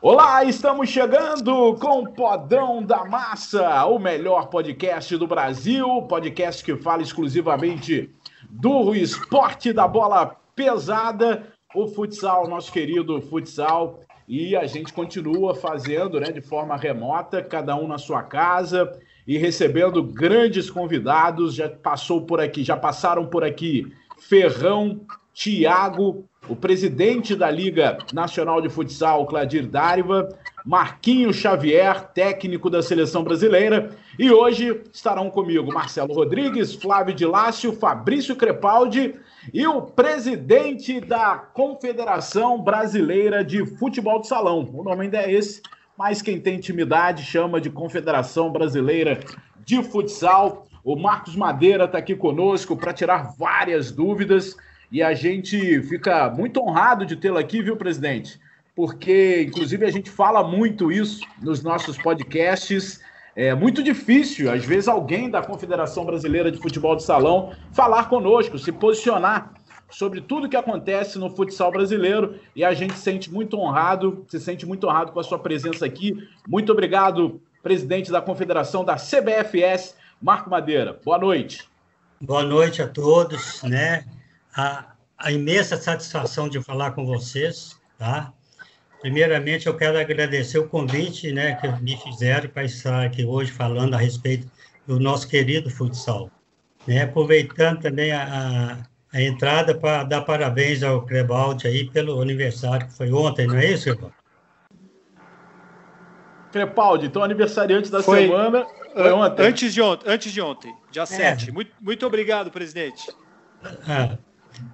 Olá, estamos chegando com o Podão da Massa, o melhor podcast do Brasil, podcast que fala exclusivamente do esporte da bola pesada, o futsal, nosso querido futsal, e a gente continua fazendo, né, de forma remota, cada um na sua casa e recebendo grandes convidados. Já passou por aqui, já passaram por aqui Ferrão, Tiago, o presidente da Liga Nacional de Futsal, Cladir Dáriva, Marquinho Xavier, técnico da seleção brasileira, e hoje estarão comigo Marcelo Rodrigues, Flávio de Lácio, Fabrício Crepaldi e o presidente da Confederação Brasileira de Futebol de Salão. O nome ainda é esse, mas quem tem intimidade chama de Confederação Brasileira de Futsal. O Marcos Madeira está aqui conosco para tirar várias dúvidas e a gente fica muito honrado de tê-lo aqui, viu, presidente? Porque, inclusive, a gente fala muito isso nos nossos podcasts. É muito difícil, às vezes, alguém da Confederação Brasileira de Futebol de Salão falar conosco, se posicionar sobre tudo que acontece no futsal brasileiro e a gente se sente muito honrado, se sente muito honrado com a sua presença aqui. Muito obrigado, presidente da Confederação da CBFS, Marco Madeira. Boa noite. Boa noite a todos, né? A, a imensa satisfação de falar com vocês, tá? Primeiramente, eu quero agradecer o convite, né, que me fizeram para estar aqui hoje falando a respeito do nosso querido futsal. Né? Aproveitando também a, a entrada para dar parabéns ao Crebaldi aí pelo aniversário que foi ontem, não é isso, irmão? Crepaldi, então aniversariante da foi, semana foi ontem. Antes de ontem, antes de ontem, dia é. 7. Muito, muito obrigado, presidente. Ah,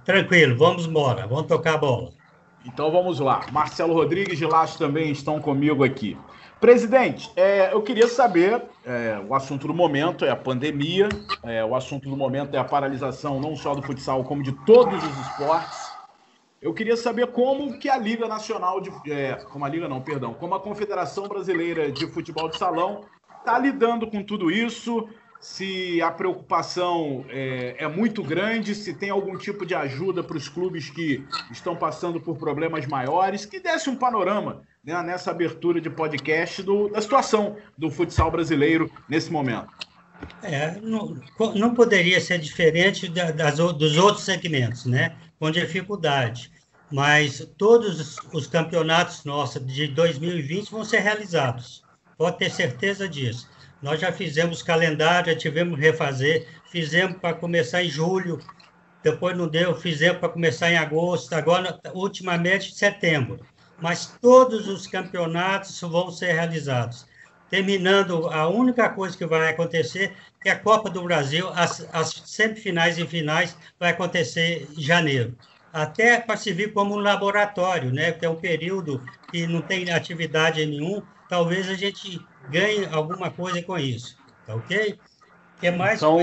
tranquilo, vamos embora, vamos tocar a bola. Então vamos lá. Marcelo Rodrigues de Lacho também estão comigo aqui. Presidente, é, eu queria saber, é, o assunto do momento é a pandemia, é, o assunto do momento é a paralisação não só do futsal, como de todos os esportes. Eu queria saber como que a Liga Nacional de... É, como a Liga não, perdão, como a Confederação Brasileira de Futebol de Salão está lidando com tudo isso, se a preocupação é, é, muito grande, se tem algum tipo de ajuda para os clubes que estão passando por problemas maiores, que desse um panorama né, nessa abertura de podcast do, da situação do futsal brasileiro nesse momento. É, não, não poderia ser diferente das, dos outros segmentos, né? Com dificuldade. Mas todos os campeonatos nossos de 2020 vão ser realizados. Pode ter certeza disso. Nós já fizemos calendário, já tivemos que refazer, fizemos para começar em julho, depois não deu, fizemos para começar em agosto, agora, ultimamente, setembro. Mas todos os campeonatos vão ser realizados. Terminando, a única coisa que vai acontecer é a Copa do Brasil, as, as semifinais e finais, vai acontecer em janeiro. Até para servir como um laboratório, né? que é um período que não tem atividade nenhum, talvez a gente ganhe alguma coisa com isso, tá ok? O que mais? Então,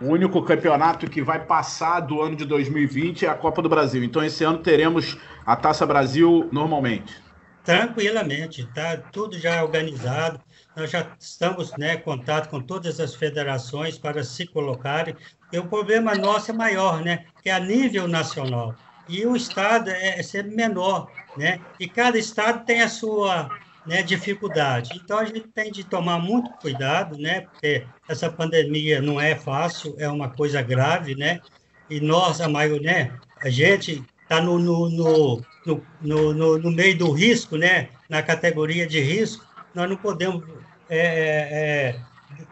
o único campeonato que vai passar do ano de 2020 é a Copa do Brasil. Então, esse ano teremos a Taça Brasil normalmente. Tranquilamente, tá tudo já organizado. Nós já estamos né, em contato com todas as federações para se colocarem. E o problema nosso é maior, né? Que é a nível nacional. E o estado é, é sempre menor, né? E cada estado tem a sua né, dificuldade. Então, a gente tem de tomar muito cuidado, né, porque essa pandemia não é fácil, é uma coisa grave, né, e nós, a maioria, né, a gente está no, no, no, no, no, no meio do risco, né, na categoria de risco, nós não podemos é, é, é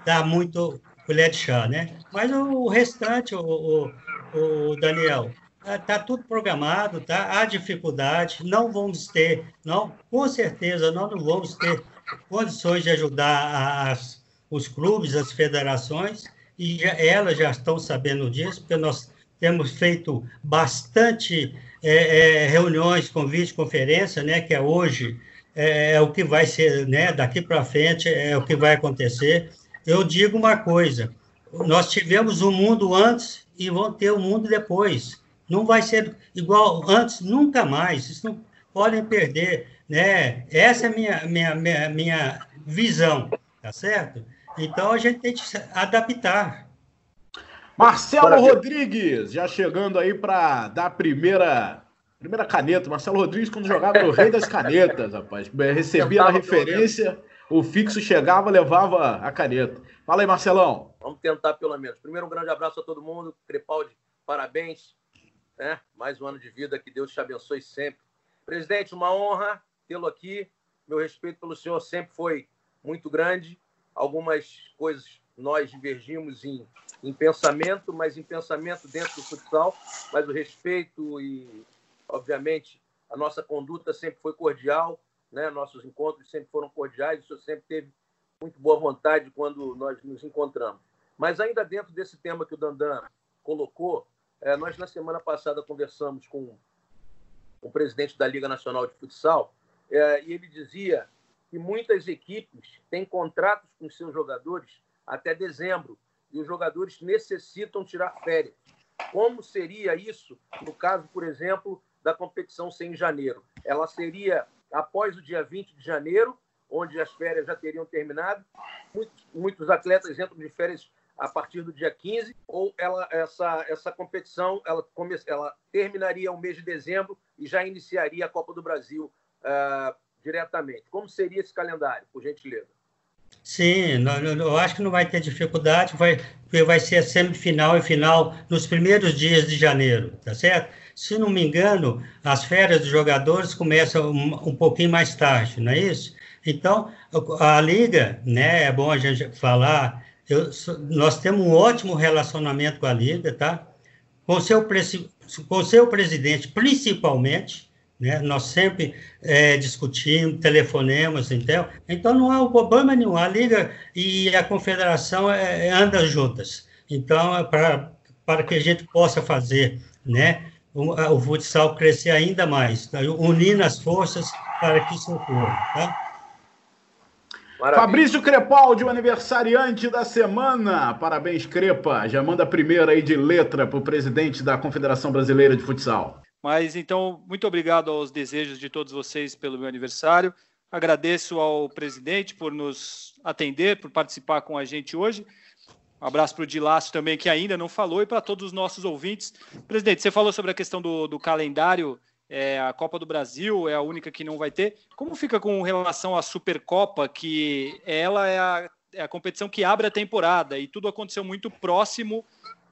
dar muito colher de chá, né? Mas o restante, o, o, o Daniel, Está tudo programado, tá? Há dificuldade, não vamos ter, não, com certeza, nós não vamos ter condições de ajudar as, os clubes, as federações, e já, elas já estão sabendo disso, porque nós temos feito bastante é, é, reuniões com videoconferência, né, que é hoje, é, é o que vai ser, né, daqui para frente é o que vai acontecer. Eu digo uma coisa, nós tivemos um mundo antes e vamos ter o um mundo depois. Não vai ser igual antes, nunca mais. Isso não podem perder, né? Essa é a minha, minha, minha, minha visão, tá certo? Então a gente tem que se adaptar. Marcelo Rodrigues, já chegando aí para dar a primeira, primeira caneta. Marcelo Rodrigues, quando jogava no Rei das Canetas, rapaz. Recebia a referência, o fixo chegava, levava a caneta. Fala aí, Marcelão. Vamos tentar pelo menos. Primeiro, um grande abraço a todo mundo. Crepaldi, parabéns. Né? Mais um ano de vida, que Deus te abençoe sempre. Presidente, uma honra tê-lo aqui. Meu respeito pelo senhor sempre foi muito grande. Algumas coisas nós divergimos em, em pensamento, mas em pensamento dentro do futsal. Mas o respeito e, obviamente, a nossa conduta sempre foi cordial. Né? Nossos encontros sempre foram cordiais. O senhor sempre teve muito boa vontade quando nós nos encontramos. Mas ainda dentro desse tema que o Dandan colocou, é, nós na semana passada conversamos com o presidente da Liga Nacional de Futsal é, e ele dizia que muitas equipes têm contratos com seus jogadores até dezembro e os jogadores necessitam tirar férias. Como seria isso no caso, por exemplo, da competição sem janeiro? Ela seria após o dia 20 de janeiro, onde as férias já teriam terminado. Muitos, muitos atletas entram de férias a partir do dia 15, ou ela, essa, essa competição ela, come, ela terminaria o mês de dezembro e já iniciaria a Copa do Brasil uh, diretamente. Como seria esse calendário, por gentileza? Sim, eu acho que não vai ter dificuldade, vai, vai ser a semifinal e final nos primeiros dias de janeiro, tá certo? Se não me engano, as férias dos jogadores começam um, um pouquinho mais tarde, não é isso? Então, a Liga, né, é bom a gente falar, eu, nós temos um ótimo relacionamento com a Liga, tá? Com seu, com seu presidente, principalmente, né? Nós sempre é, discutimos, telefonemos, então, então não há problema nenhum. A Liga e a Confederação é, é andam juntas. Então, é para, que a gente possa fazer né, o, o futsal crescer ainda mais, tá? unindo as forças para que isso ocorra. Tá? Maravilha. Fabrício Crepaldi, o aniversariante da semana. Parabéns, Crepa. Já manda a primeira aí de letra para o presidente da Confederação Brasileira de Futsal. Mas então, muito obrigado aos desejos de todos vocês pelo meu aniversário. Agradeço ao presidente por nos atender, por participar com a gente hoje. Um abraço para o Dilácio também, que ainda não falou, e para todos os nossos ouvintes. Presidente, você falou sobre a questão do, do calendário é, a Copa do Brasil é a única que não vai ter. Como fica com relação à Supercopa, que ela é a, é a competição que abre a temporada e tudo aconteceu muito próximo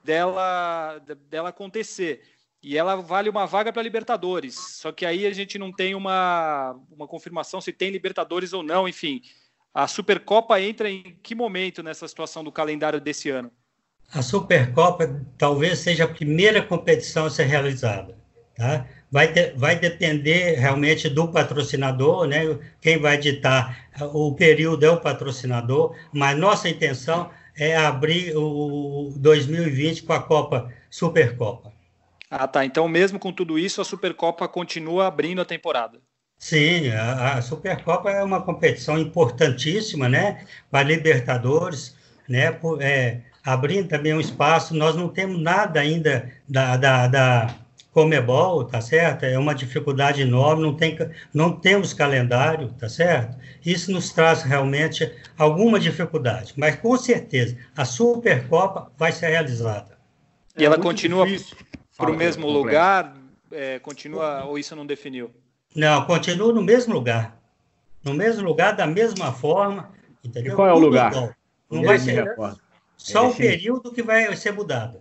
dela, dela acontecer. E ela vale uma vaga para Libertadores. Só que aí a gente não tem uma, uma confirmação se tem Libertadores ou não, enfim. A Supercopa entra em que momento nessa situação do calendário desse ano? A Supercopa talvez seja a primeira competição a ser realizada. Tá? vai, de, vai depender realmente do patrocinador, né? Quem vai ditar o período é o patrocinador, mas nossa intenção é abrir o 2020 com a Copa Supercopa. Ah, tá. Então, mesmo com tudo isso, a Supercopa continua abrindo a temporada. Sim, a, a Supercopa é uma competição importantíssima, né? Para Libertadores, né? Por, é, abrindo também um espaço. Nós não temos nada ainda da, da, da Comebol, tá certo? É uma dificuldade enorme, não, tem, não temos calendário, tá certo? Isso nos traz realmente alguma dificuldade, mas com certeza a Supercopa vai ser realizada. E ela é continua para o mesmo lugar? É, continua ou isso não definiu? Não, continua no mesmo lugar. No mesmo lugar, da mesma forma, entendeu? E qual é o lugar? Não vai ser só o período que vai ser mudado.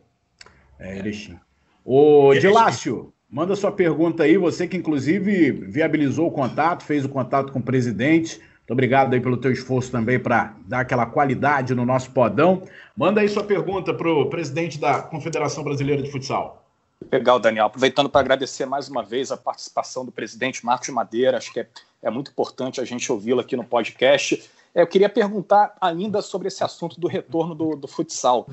É Erechim. Ô, Dilácio, manda sua pergunta aí, você que inclusive viabilizou o contato, fez o contato com o presidente. Muito obrigado aí pelo teu esforço também para dar aquela qualidade no nosso podão. Manda aí sua pergunta para o presidente da Confederação Brasileira de Futsal. Legal, Daniel. Aproveitando para agradecer mais uma vez a participação do presidente Marcos Madeira, acho que é, é muito importante a gente ouvi-lo aqui no podcast. É, eu queria perguntar ainda sobre esse assunto do retorno do, do futsal,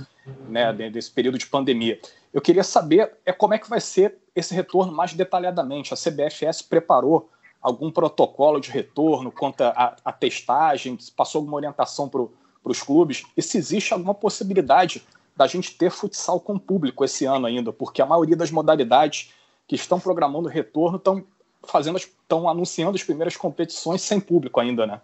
né, desse período de pandemia. Eu queria saber é como é que vai ser esse retorno mais detalhadamente. A CBFS preparou algum protocolo de retorno quanto à, testagem, passou alguma orientação para os clubes, e se existe alguma possibilidade da gente ter futsal com público esse ano ainda, porque a maioria das modalidades que estão programando retorno estão fazendo, estão anunciando as primeiras competições sem público ainda, né?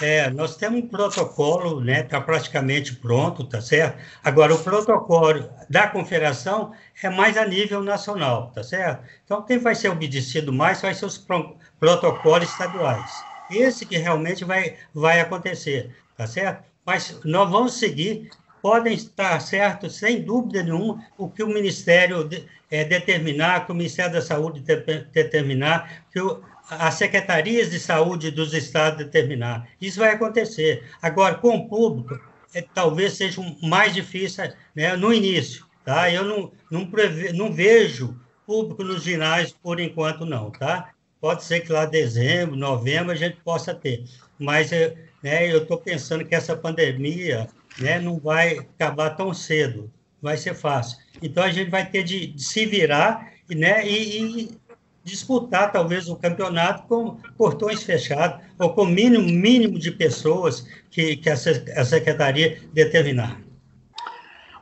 É, nós temos um protocolo, né, está praticamente pronto, tá certo? Agora, o protocolo da confederação é mais a nível nacional, tá certo? Então, quem vai ser obedecido mais vai ser os pro protocolos estaduais. Esse que realmente vai, vai acontecer, tá certo? Mas nós vamos seguir, podem estar certos, sem dúvida nenhuma, o que o Ministério de, é, determinar, que o Ministério da Saúde de, determinar, que o, as secretarias de saúde dos estados determinar. Isso vai acontecer. Agora, com o público, é, talvez seja mais difícil né, no início. Tá? Eu não, não, preve, não vejo público nos ginásios por enquanto, não. Tá? Pode ser que lá dezembro, novembro, a gente possa ter. Mas é, né, eu estou pensando que essa pandemia né, não vai acabar tão cedo. Vai ser fácil. Então, a gente vai ter de, de se virar né, e, e disputar talvez o campeonato com portões fechados ou com mínimo mínimo de pessoas que, que a, secretaria determinar.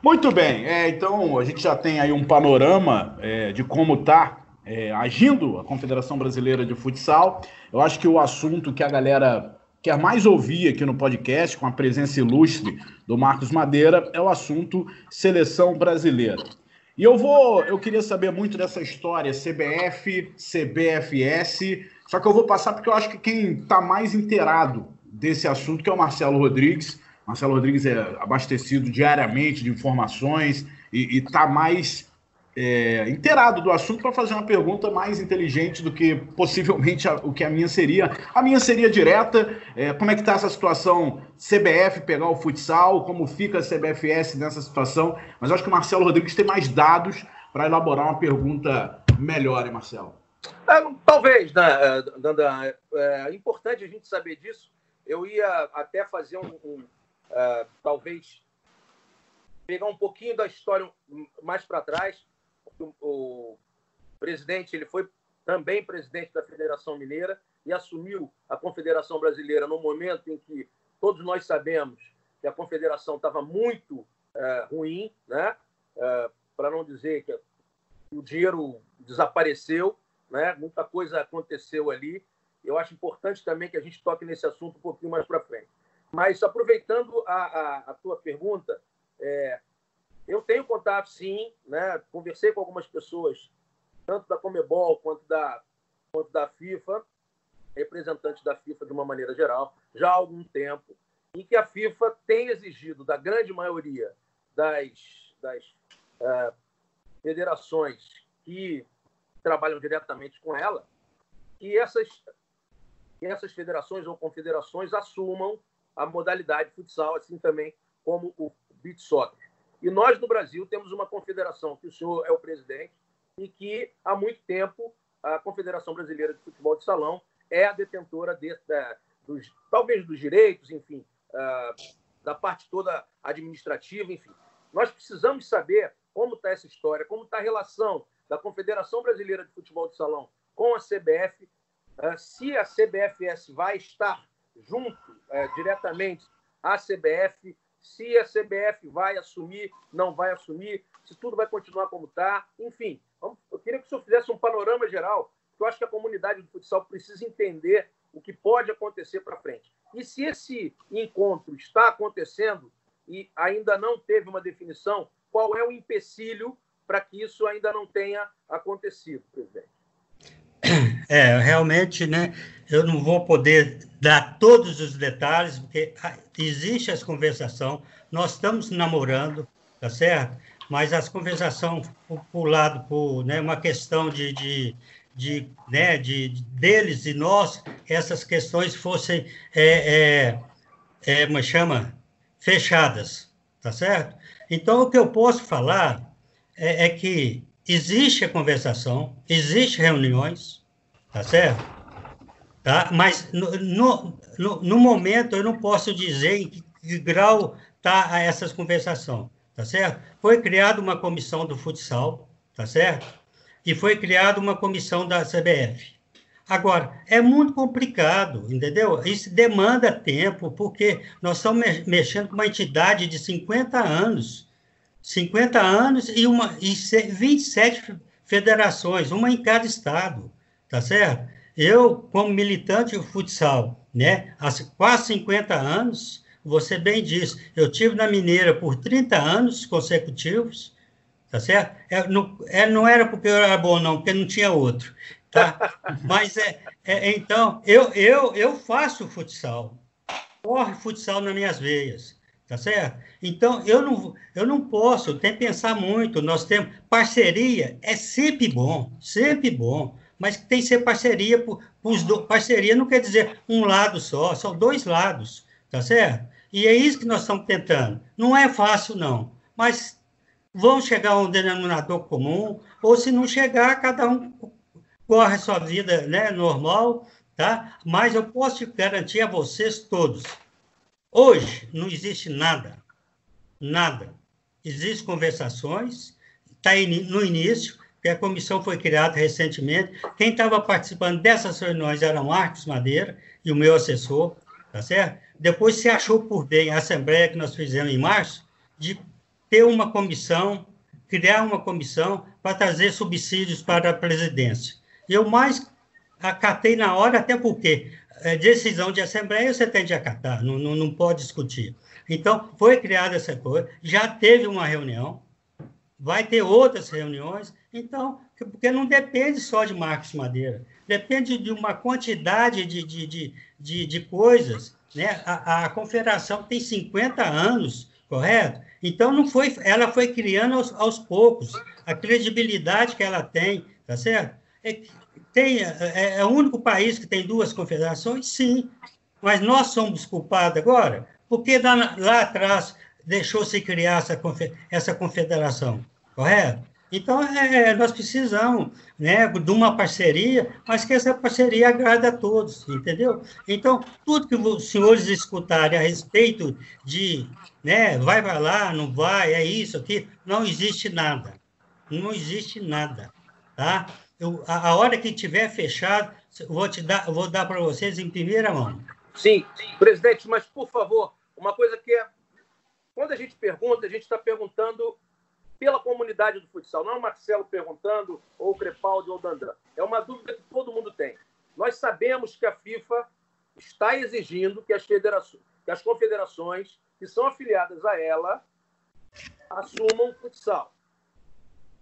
Muito bem, é, então a gente já tem aí um panorama é, de como está é, agindo a Confederação Brasileira de Futsal. Eu acho que o assunto que a galera quer mais ouvir aqui no podcast, com a presença ilustre do Marcos Madeira, é o assunto seleção brasileira. E eu vou, eu queria saber muito dessa história CBF, CBFS, só que eu vou passar porque eu acho que quem está mais inteirado desse assunto que é o Marcelo Rodrigues. Marcelo Rodrigues é abastecido diariamente de informações e está mais é, inteirado do assunto para fazer uma pergunta mais inteligente do que possivelmente a, o que a minha seria. A minha seria direta: é, como é que está essa situação CBF pegar o futsal, como fica a CBFS nessa situação? Mas acho que o Marcelo Rodrigues tem mais dados para elaborar uma pergunta melhor, hein, Marcelo? É, talvez, né, Dandan? É, é importante a gente saber disso. Eu ia até fazer um, um uh, talvez pegar um pouquinho da história mais para trás o presidente ele foi também presidente da Federação Mineira e assumiu a Confederação Brasileira no momento em que todos nós sabemos que a Confederação estava muito é, ruim, né? É, para não dizer que o dinheiro desapareceu, né? Muita coisa aconteceu ali. Eu acho importante também que a gente toque nesse assunto um pouquinho mais para frente. Mas aproveitando a, a, a tua pergunta, é, eu tenho contato, sim, né? Conversei com algumas pessoas, tanto da Comebol quanto da, quanto da FIFA, representantes da FIFA de uma maneira geral, já há algum tempo, em que a FIFA tem exigido da grande maioria das, das uh, federações que trabalham diretamente com ela, que essas, que essas federações ou confederações assumam a modalidade futsal, assim também como o beach soccer. E nós, no Brasil, temos uma confederação que o senhor é o presidente e que, há muito tempo, a Confederação Brasileira de Futebol de Salão é a detentora de, da, dos, talvez dos direitos, enfim, uh, da parte toda administrativa, enfim. Nós precisamos saber como está essa história, como está a relação da Confederação Brasileira de Futebol de Salão com a CBF, uh, ah, se a CBFS vai estar junto uh, diretamente à CBF, se a CBF vai assumir, não vai assumir, se tudo vai continuar como está. Enfim, eu queria que o senhor fizesse um panorama geral, que eu acho que a comunidade do futsal precisa entender o que pode acontecer para frente. E se esse encontro está acontecendo e ainda não teve uma definição, qual é o empecilho para que isso ainda não tenha acontecido, presidente? É, realmente, né? Eu não vou poder dar todos os detalhes, porque existe essa conversação, nós estamos namorando, tá certo? Mas as conversações por, lado, por né, uma questão de, de, de, né, de, deles e nós, essas questões fossem, é, é, é, como chama? Fechadas, tá certo? Então, o que eu posso falar é, é que existe a conversação, existe reuniões, tá certo? Tá? Mas no, no, no, momento eu não posso dizer em que, que grau está essas conversações, tá certo? Foi criada uma comissão do futsal, tá certo? E foi criada uma comissão da CBF. Agora, é muito complicado, entendeu? Isso demanda tempo, porque nós estamos mexendo com uma entidade de 50 anos, 50 anos e, uma, e 27 federações, uma em cada estado, tá certo? Eu, como militante do futsal, né? Há quase 50 anos, você bem disse, eu tive na Mineira por 30 anos consecutivos, tá certo? É, não, é, não era porque eu era bom, não, porque não tinha outro, tá? Mas, é, é, então, eu, eu, eu faço futsal, corre futsal nas minhas veias, tá certo? Então, eu não, eu não posso, tem que pensar muito, nós temos, parceria é sempre bom, sempre bom, mas tem que ser parceria, por, por do, parceria não quer dizer um lado só, são dois lados, tá certo? E é isso que nós estamos tentando. Não é fácil, não, mas vão chegar a um denominador comum, ou se não chegar, cada um corre a sua vida né, normal, tá? Mas eu posso garantir a vocês todos, hoje não existe nada, nada. Existem conversações, está no início, que a comissão foi criada recentemente. Quem estava participando dessas reuniões era o Marcos Madeira e o meu assessor, tá certo? Depois se achou por bem a assembleia que nós fizemos em março de ter uma comissão, criar uma comissão para trazer subsídios para a presidência. Eu mais acatei na hora, até porque é, decisão de assembleia você tem de acatar, não, não, não pode discutir. Então, foi criada essa coisa, já teve uma reunião, vai ter outras reuniões, então, porque não depende só de Marcos Madeira, depende de uma quantidade de, de, de, de, de coisas. Né? A, a confederação tem 50 anos, correto? Então, não foi, ela foi criando aos, aos poucos a credibilidade que ela tem, tá certo? É, tem, é, é o único país que tem duas confederações? Sim. Mas nós somos culpados agora? Porque lá, lá atrás deixou-se criar essa, essa confederação, correto? Então, é, nós precisamos né, de uma parceria, mas que essa parceria agrade a todos, entendeu? Então, tudo que os senhores escutarem a respeito de né, vai para lá, não vai, é isso aqui, não existe nada. Não existe nada, tá? Eu, a, a, hora que tiver fechado, vou te dar, vou dar para vocês em primeira mão. Sim, presidente, mas por favor, uma coisa que é quando a gente pergunta, a gente está perguntando pela comunidade do futsal. Não é o Marcelo perguntando, ou o Crepaldi, ou o Dandan. É uma dúvida que todo mundo tem. Nós sabemos que a FIFA está exigindo que as, federações, que as confederações que são afiliadas a ela assumam o futsal.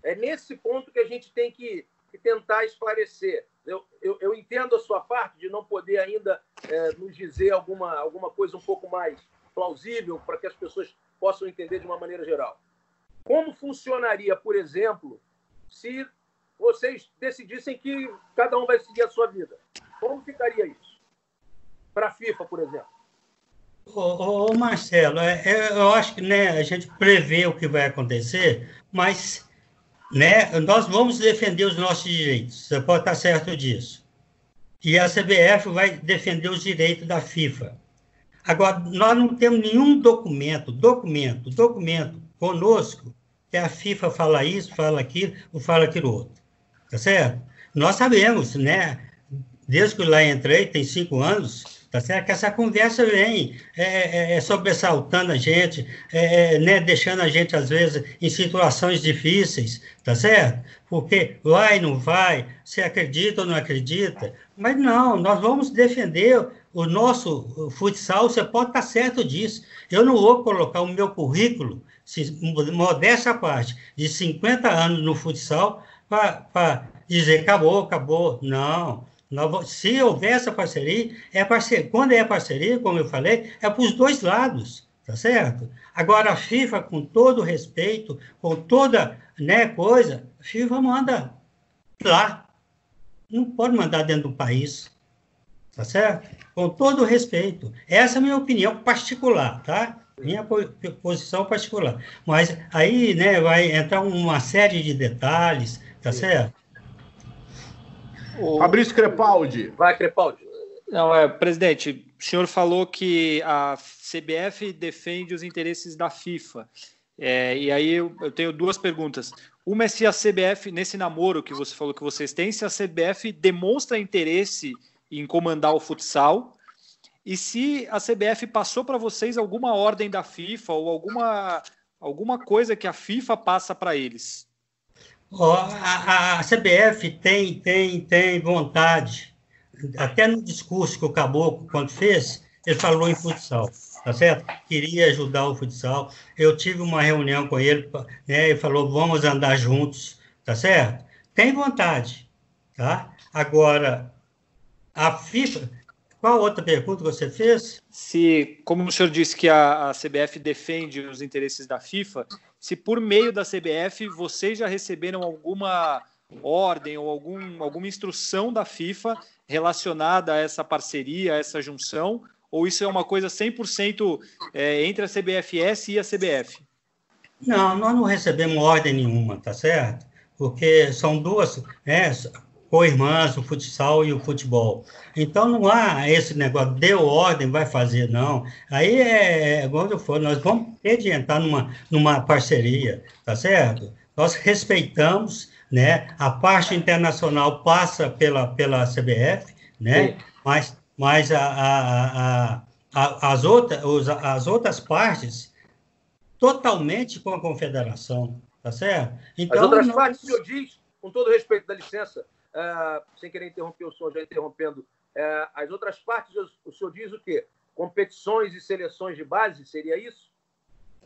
É nesse ponto que a gente tem que que tentar esclarecer. Eu, eu, eu, entendo a sua parte de não poder ainda é, nos dizer alguma, alguma coisa um pouco mais plausível para que as pessoas possam entender de uma maneira geral. Como funcionaria, por exemplo, se vocês decidissem que cada um vai seguir a sua vida? Como ficaria isso? Para a FIFA, por exemplo. Ô, ô Marcelo, é, é, eu acho que né, a gente prevê o que vai acontecer, mas né? Nós vamos defender os nossos direitos, você pode estar certo disso. E a CBF vai defender os direitos da FIFA. Agora, nós não temos nenhum documento, documento, documento conosco que a FIFA fala isso, fala aquilo, ou fala aquilo outro. Tá certo? Nós sabemos, né? Desde que lá entrei, tem cinco anos, Tá certo? Que essa conversa vem é, é, é sobressaltando a gente, é, é, né, deixando a gente, às vezes, em situações difíceis, tá certo? Porque vai, não vai, você acredita ou não acredita, mas não, nós vamos defender o nosso futsal, você pode estar certo disso. Eu não vou colocar o meu currículo, se, modéstia parte, de 50 anos no futsal, para dizer acabou, acabou. Não se houver essa parceria, é parceria, quando é parceria, como eu falei, é para os dois lados, tá certo? Agora, a FIFA, com todo respeito, com toda né, coisa, a FIFA manda lá. Não pode mandar dentro do país, tá certo? Com todo respeito. Essa é a minha opinião particular, tá? Minha posição particular. Mas aí, né, vai entrar uma série de detalhes, tá certo? O... Fabrício Crepaldi. Vai, Crepaldi. Não, é, presidente, o senhor falou que a CBF defende os interesses da FIFA. É, e aí eu, eu, tenho duas perguntas. Uma é se a CBF, nesse namoro que você falou que vocês têm, se a CBF demonstra interesse em comandar o futsal e se a CBF passou para vocês alguma ordem da FIFA ou alguma, alguma coisa que a FIFA passa para eles. Oh, a, a, CBF tem, tem, tem vontade até no discurso que o Caboclo, quando fez, ele falou em futsal, tá certo? Queria ajudar o futsal. Eu tive uma reunião com ele, né? Ele falou, vamos andar juntos, tá certo? Tem vontade, tá? Agora, a FIFA, qual outra pergunta você fez? Se, como o senhor disse que a, a, CBF defende os interesses da FIFA, se por meio da CBF vocês já receberam alguma ordem ou algum, alguma instrução da FIFA relacionada a essa parceria, a essa junção, ou isso é uma coisa 100% é, entre a CBFS e a CBF? Não, nós não recebemos ordem nenhuma, tá certo? Porque são duas, né, co-irmãs, o futsal e o futebol. Então não há esse negócio, deu ordem, vai fazer, não. Aí é, quando é, for, nós vamos ter de entrar numa, numa parceria, tá certo? Nós respeitamos, né? A parte internacional passa pela, pela CBF, né? Sim. Mas, mas a, a, a, as, outras, as outras partes totalmente com a confederação, tá certo? Então, as outras nós... partes, o senhor diz, com todo respeito, da licença, sem querer interromper o senhor, já interrompendo, uh, as outras partes, o senhor diz o quê? Competições e seleções de base, seria isso?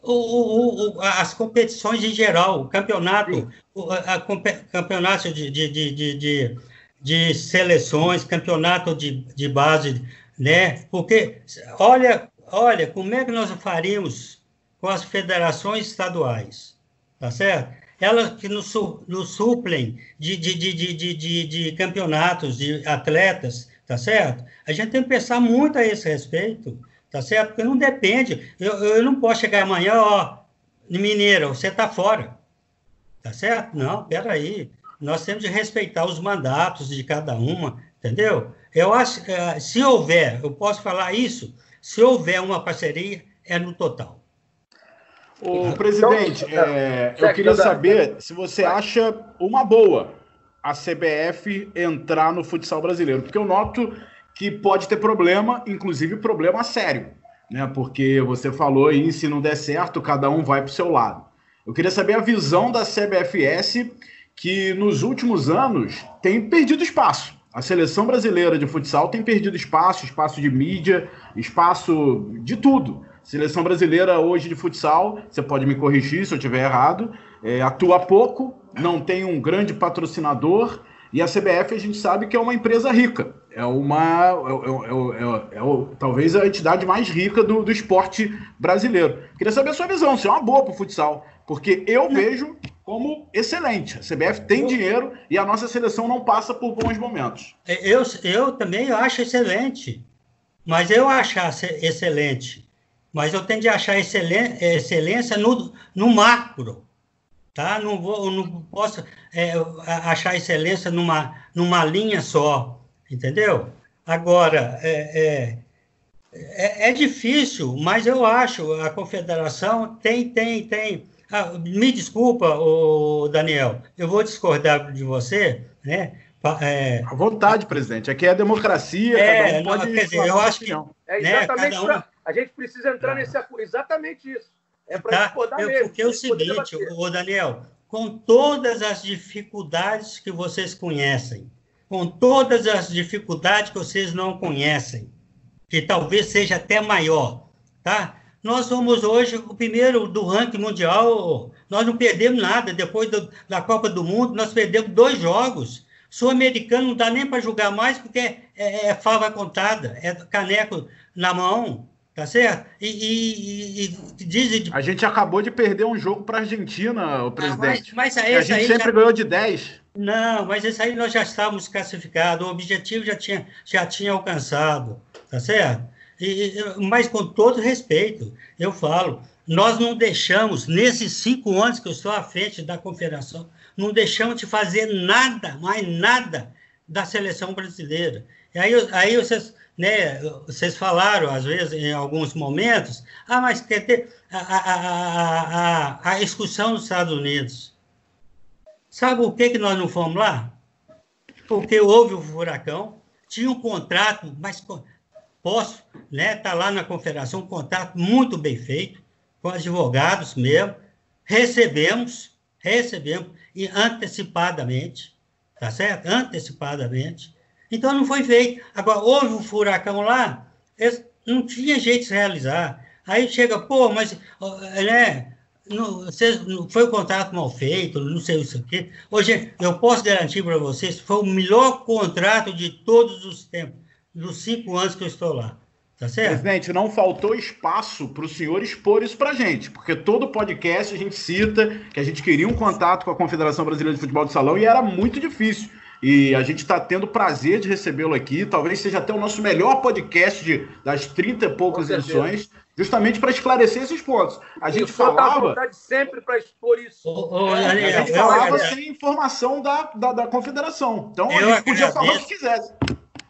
O, o, o, as competições em geral, o campeonato, o, a, a, campeonato de, de, de, de, de seleções, campeonato de, de base, né? Porque, olha, olha, como é que nós faríamos com as federações estaduais, tá certo? Elas que nos, nos suplem de, de, de, de, de, de campeonatos, de atletas, tá certo? A gente tem que pensar muito a esse respeito, tá certo? Porque não depende. Eu, eu não posso chegar amanhã, ó, Mineira, você está fora, tá certo? Não, peraí. Nós temos de respeitar os mandatos de cada uma, entendeu? Eu acho eh, se houver, eu posso falar isso, se houver uma parceria, é no total. O presidente, então, é, eu queria saber se você acha uma boa a CBF entrar no futsal brasileiro, porque eu noto que pode ter problema, inclusive problema sério, né? Porque você falou aí, se não der certo, cada um vai para o seu lado. Eu queria saber a visão da CBFS, que nos últimos anos tem perdido espaço. A seleção brasileira de futsal tem perdido espaço, espaço de mídia, espaço de tudo. Seleção brasileira hoje de futsal, você pode me corrigir se eu estiver errado, é, atua pouco, não tem um grande patrocinador, e a CBF a gente sabe que é uma empresa rica. É uma. É, é, é talvez a entidade mais rica do, do esporte brasileiro. Queria saber a sua visão, se é uma boa para o futsal, porque eu vejo como excelente. A CBF tem dinheiro e a nossa seleção não passa por bons momentos. Eu, eu também acho excelente, mas eu acho excelente mas eu tendo de achar excelência no, no macro, tá? Não vou, não posso é, achar excelência numa, numa linha só, entendeu? Agora, é, é, é, é difícil, mas eu acho a confederação tem, tem, tem. Ah, me desculpa, o Daniel, eu vou discordar de você, né? É, à vontade, presidente. Aqui é democracia, é, cada um pode não, quer dizer, eu acho que é né, exatamente né, um... A gente precisa entrar nesse exatamente isso. É para tá? discordar mesmo. Porque é o seguinte, o Daniel, com todas as dificuldades que vocês conhecem, com todas as dificuldades que vocês não conhecem, que talvez seja até maior, tá? Nós somos hoje o primeiro do ranking mundial, nós não perdemos nada. Depois do, da Copa do Mundo, nós perdemos dois jogos. Sul-americano não dá nem para jogar mais, porque é, é, é fava contada, é caneco na mão. Tá certo? E, e, e, dizem. A gente acabou de perder um jogo para a Argentina, o presidente. Ah, mas, mas a gente sempre já... ganhou de 10. Não, mas esse aí nós já estávamos classificados, o objetivo já tinha, já tinha alcançado, tá certo? E, mas com todo respeito, eu falo, nós não deixamos, nesses cinco anos que eu estou à frente da confederação, não deixamos de fazer nada, mais nada da seleção brasileira. E aí, aí vocês né, vocês falaram, às vezes, em alguns momentos, ah, mas quer ter a, a, a, a, excursão dos Estados Unidos. Sabe o que, que nós não fomos lá? Porque houve o um furacão, tinha um contrato, mas posso, né, tá lá na confederação, um contrato muito bem feito, com advogados mesmo, recebemos, recebemos, e antecipadamente, tá certo? Antecipadamente, Então não foi feito. Agora, houve um furacão lá, não tinha jeito de realizar. Aí chega, pô, mas né, não, vocês, foi o contrato mal feito, não sei isso aqui. Hoje, eu posso garantir para vocês, foi o melhor contrato de todos os tempos, dos cinco anos que eu estou lá. Tá certo? Presidente, não faltou espaço para o senhor expor isso para gente, porque todo podcast a gente cita que a gente queria um contato com a Confederação Brasileira de Futebol de Salão e era muito difícil. E a gente está tendo prazer de recebê-lo aqui. Talvez seja até o nosso melhor podcast de, das 30 e poucas edições, justamente para esclarecer esses pontos. A gente falava. Tá sempre para expor isso. Oh, oh, é, a gente falava sem informação da, da, da, confederação. Então a gente podia falar o que quisesse.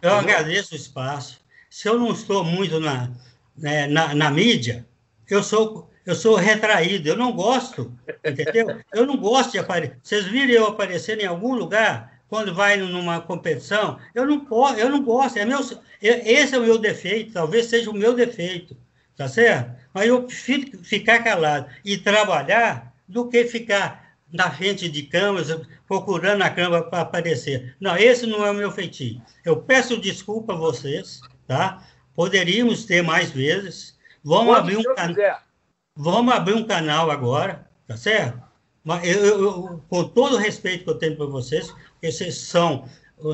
Eu agradeço o espaço. Se eu não estou muito na, né, na, na mídia, eu sou eu sou retraído, eu não gosto, entendeu? Eu não gosto de aparecer. Vocês viram eu aparecer em algum lugar quando vai numa competição? Eu não posso, eu não gosto. É meu, esse é o meu defeito, talvez seja o meu defeito, tá certo? Mas eu prefiro ficar calado e trabalhar do que ficar na frente de câmeras procurando a câmera para aparecer. Não, esse não é o meu feitio. Eu peço desculpa a vocês, tá? Poderíamos ter mais vezes. Vamos abrir um canal. Vamos abrir um canal agora, tá certo? Eu, eu, eu, com todo o respeito que eu tenho por vocês, vocês são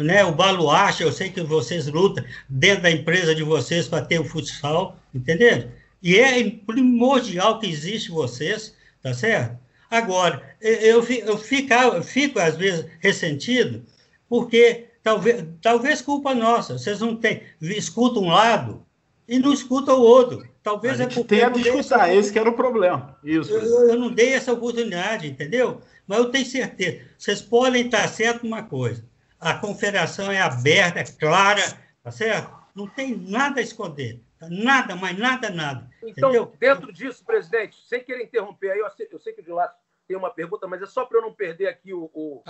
né, o baluarte, eu sei que vocês lutam dentro da empresa de vocês para ter o futsal, entendeu? E é primordial que existe vocês, tá certo? Agora, eu, eu, fico, eu fico, às vezes, ressentido, porque talvez, talvez culpa nossa, vocês não têm, escutam um lado e não escutam o outro. Talvez a é gente é tenha de escutar, esse que era o problema. Isso. Eu, eu, não dei essa oportunidade, entendeu? Mas eu tenho certeza. Vocês podem estar certo uma coisa. A confederação é aberta, é clara, tá certo? Não tem nada a esconder. Nada, mas nada, nada. Então, entendeu? dentro disso, presidente, sem querer interromper aí, eu sei, eu sei que o de lá tem uma pergunta, mas é só para eu não perder aqui o, o,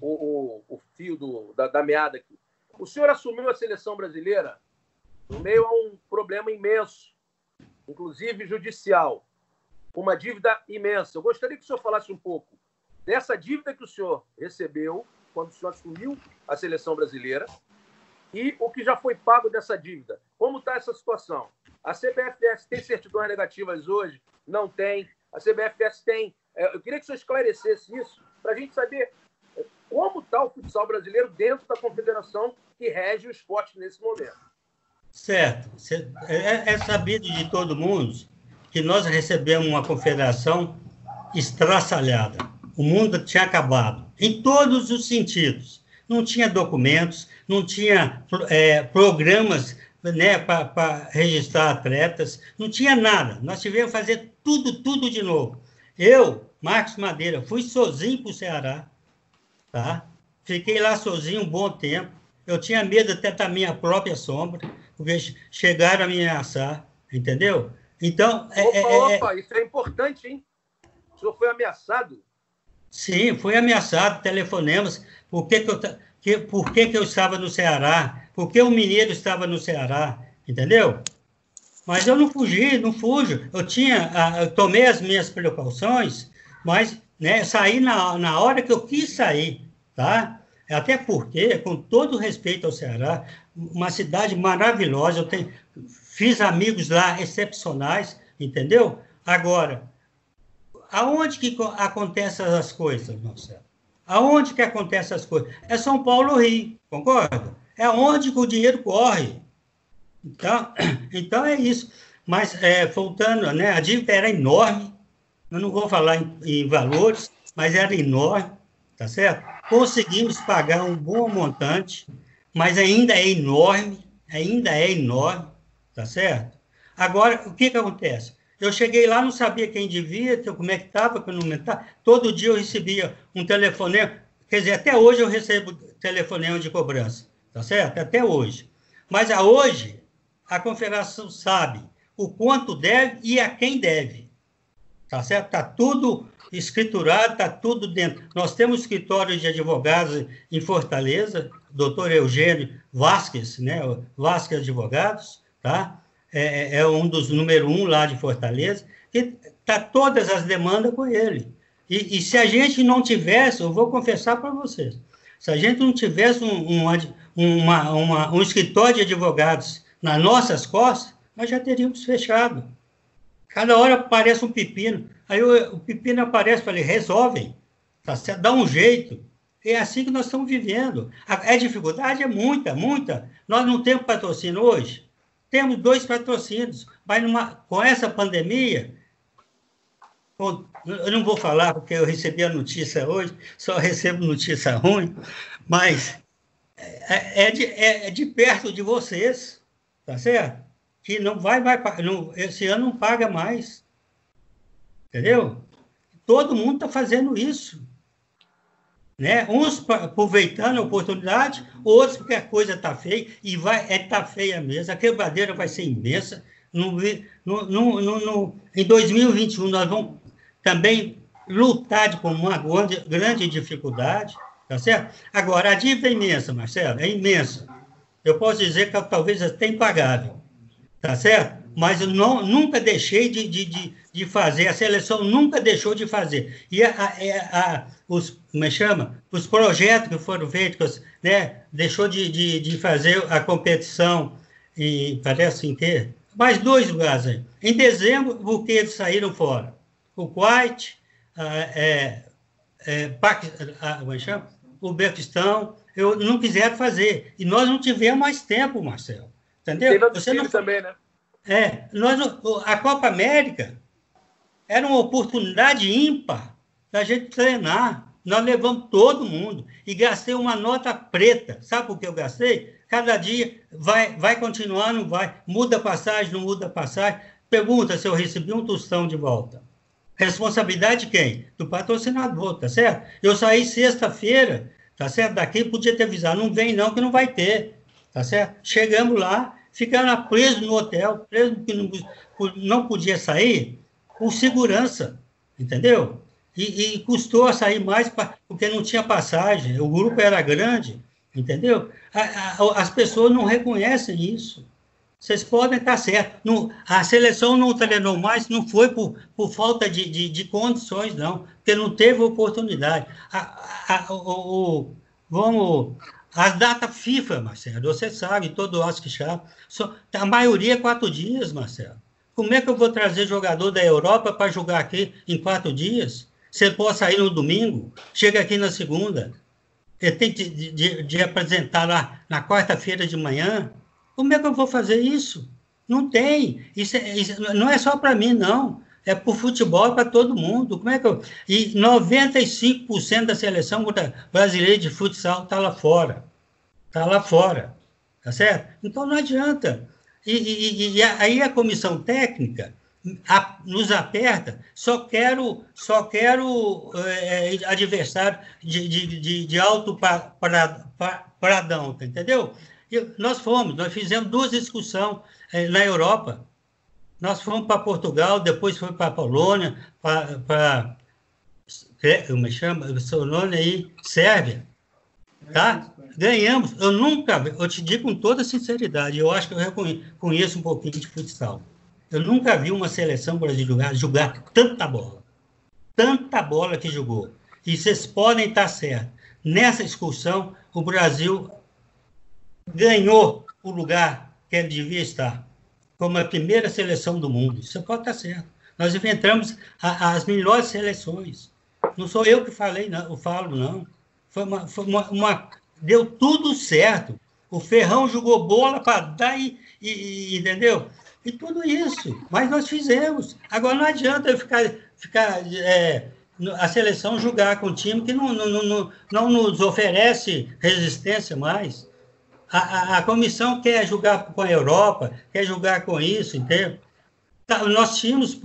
o, o, o fio do, da, da meada aqui. O senhor assumiu a seleção brasileira no meio a um problema imenso inclusive judicial, uma dívida imensa. Eu gostaria que o senhor falasse um pouco dessa dívida que o senhor recebeu quando o senhor assumiu a seleção brasileira e o que já foi pago dessa dívida. Como está essa situação? A CBFS tem certidões negativas hoje? Não tem. A CBFS tem. É, eu queria que o senhor esclarecesse isso para a gente saber é, como está o futsal brasileiro dentro da confederação que rege o esporte nesse momento. Certo. É, é sabido de todo mundo que nós recebemos uma confederação estraçalhada. O mundo tinha acabado, em todos os sentidos. Não tinha documentos, não tinha é, programas né, para registrar atletas, não tinha nada. Nós tivemos que fazer tudo, tudo de novo. Eu, Marcos Madeira, fui sozinho para o Ceará, tá? Fiquei lá sozinho um bom tempo. Eu tinha medo até da minha própria sombra porque chegaram a me ameaçar, entendeu? Então. É, opa, é, é, opa, isso é importante, hein? O senhor foi ameaçado? Sim, fui ameaçado, telefonemas. Por que, que, eu, que, por que, que eu estava no Ceará? Por que o mineiro estava no Ceará? Entendeu? Mas eu não fugi, não fujo. Eu tinha, eu tomei as minhas precauções, mas né, saí na, na hora que eu quis sair, tá? Até porque, com todo respeito ao Ceará, uma cidade maravilhosa, eu tenho, fiz amigos lá excepcionais, entendeu? Agora, aonde que acontecem as coisas, Marcelo? Aonde que acontecem as coisas? É São Paulo Rio, concorda? É onde que o dinheiro corre. Então, então é isso. Mas, é, voltando, né, a dívida era enorme, eu não vou falar em, em valores, mas era enorme, tá certo? Conseguimos pagar um bom montante, mas ainda é enorme, ainda é enorme, tá certo? Agora, o que que acontece? Eu cheguei lá, não sabia quem devia, como é que estava, como não estava. Todo dia eu recebia um telefonema, quer dizer, até hoje eu recebo telefonema de cobrança, tá certo? Até hoje. Mas a hoje, a confederação sabe o quanto deve e a quem deve, tá certo? Está tudo escriturado, está tudo dentro. Nós temos escritório de advogados em Fortaleza, doutor Eugênio Vasques, né? Vasques Advogados, tá? É, é, é um dos número um lá de Fortaleza, e tá todas as demandas com ele. E, e se a gente não tivesse, eu vou confessar para vocês, se a gente não tivesse um, um, uma, uma, um escritório de advogados nas nossas costas, nós já teríamos fechado. Cada hora aparece um pepino. Aí o, o pepino aparece, falei, resolvem, tá dá um jeito. É assim que nós estamos vivendo. A, a dificuldade é muita, muita. Nós não temos patrocínio hoje. Temos dois patrocínios, mas numa, com essa pandemia, eu não vou falar porque eu recebi a notícia hoje, só recebo notícia ruim, mas é, é, de, é, é de perto de vocês, tá certo? Que não vai, vai não, esse ano não paga mais, entendeu? Todo mundo está fazendo isso, né? Uns aproveitando a oportunidade, outros porque a coisa está feia e vai é tá feia mesmo. A quebradeira vai ser imensa. No, no, no, no, em 2021 nós vamos também lutar com uma grande, grande dificuldade, tá certo? Agora, a dívida é imensa, Marcelo, é imensa. Eu posso dizer que talvez até impagável, tá certo? Mas eu não, nunca deixei de, de, de, de, fazer, a seleção nunca deixou de fazer. E a, a, a, os, como é chama? Os projetos que foram feitos, né? Deixou de, de, de fazer a competição e parece que mais dois lugares aí. Em dezembro, porque eles saíram fora o Kuwait, é, é, como é chama? o Bequistão, eu não quiseram fazer. E nós não tivemos mais tempo, Marcelo. Entendeu? Você não também, né? É, nós, a Copa América era uma oportunidade ímpar da gente treinar. Nós levamos todo mundo e gastei uma nota preta. Sabe por que eu gastei? Cada dia vai, vai continuar, não vai. Muda passagem, não muda passagem. Pergunta se eu recebi um tostão de volta. Responsabilidade de quem? Do patrocinador, tá certo? Eu saí sexta-feira, tá certo? Daqui podia ter avisado, não vem não, que não vai ter, tá certo? Chegamos lá, ficaram presos no hotel, presos que não, não podia sair, por segurança, entendeu? E, e custou a sair mais pra, porque não tinha passagem, o grupo era grande, entendeu? A, a, as pessoas não reconhecem isso. Vocês podem estar certos. a seleção não treinou mais, não foi por, por falta de, de, de, condições, não, porque não teve oportunidade. A, o, vamos, as datas FIFA, Marcelo, você sabe, todo acho que já. A maioria é quatro dias, Marcelo. Como é que eu vou trazer jogador da Europa para jogar aqui em quatro dias? Você pode sair no domingo, chega aqui na segunda. Ele tem de, de, de apresentar lá na quarta-feira de manhã como é que eu vou fazer isso? Não tem. Isso, é, isso não é só para mim, não. É para o futebol, para todo mundo. Como é que eu... E 95% da seleção brasileira de futsal está lá fora. Está lá fora. Tá certo? Então não adianta. E, e, e aí a comissão técnica a, nos aperta, só quero, só quero é, adversário de, de, de, de alto paradão, tá entendeu? nós fomos, nós fizemos duas excursões eh, na Europa. Nós fomos para Portugal, depois foi para Polônia, para. Como chama? Solônia e Sérvia. Tá? Ganhamos. Eu nunca, eu te digo com toda sinceridade, eu acho que eu conheço um pouquinho de futsal. Eu nunca vi uma seleção brasileira jogar tanta bola. Tanta bola que jogou. E vocês podem estar certos. Nessa excursão, o Brasil ganhou o lugar que ele devia estar, como a primeira seleção do mundo. Isso pode estar certo. Nós inventamos a, as melhores seleções. Não sou eu que falei, não, eu falo, não. Foi uma, foi uma, uma deu tudo certo. O Ferrão jogou bola para dar e, e, e, entendeu? E tudo isso. Mas nós fizemos. Agora não adianta eu ficar, ficar é, a seleção jogar com um time que não, não, não, não nos oferece resistência mais. A, a, a, comissão quer julgar com a Europa, quer julgar com isso, entendeu? Tá, nós tínhamos,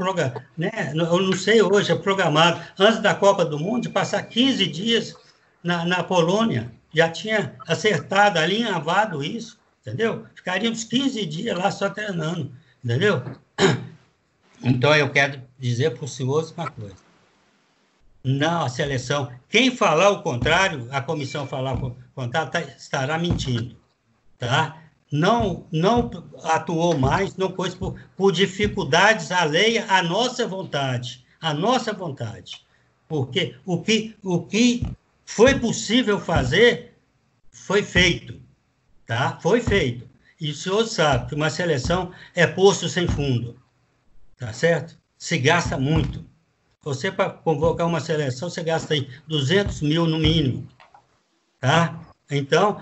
né, eu não sei hoje, é programado, antes da Copa do Mundo, de passar 15 dias na, na Polônia. Já tinha acertado, alinhavado isso, entendeu? Ficaríamos 15 dias lá só treinando, entendeu? Então, eu quero dizer para o senhor uma coisa. Não, a seleção. Quem falar o contrário, a comissão falar o contrário, tá, estará mentindo tá? não, não atuou mais, não pôs por, por dificuldades alheias à nossa vontade, à nossa vontade. Porque o que, o que foi possível fazer foi feito. tá? Foi feito. E o senhor sabe que uma seleção é posto sem fundo, tá certo? Se gasta muito. Você, para convocar uma seleção, você gasta aí 200 mil no mínimo, tá? Então,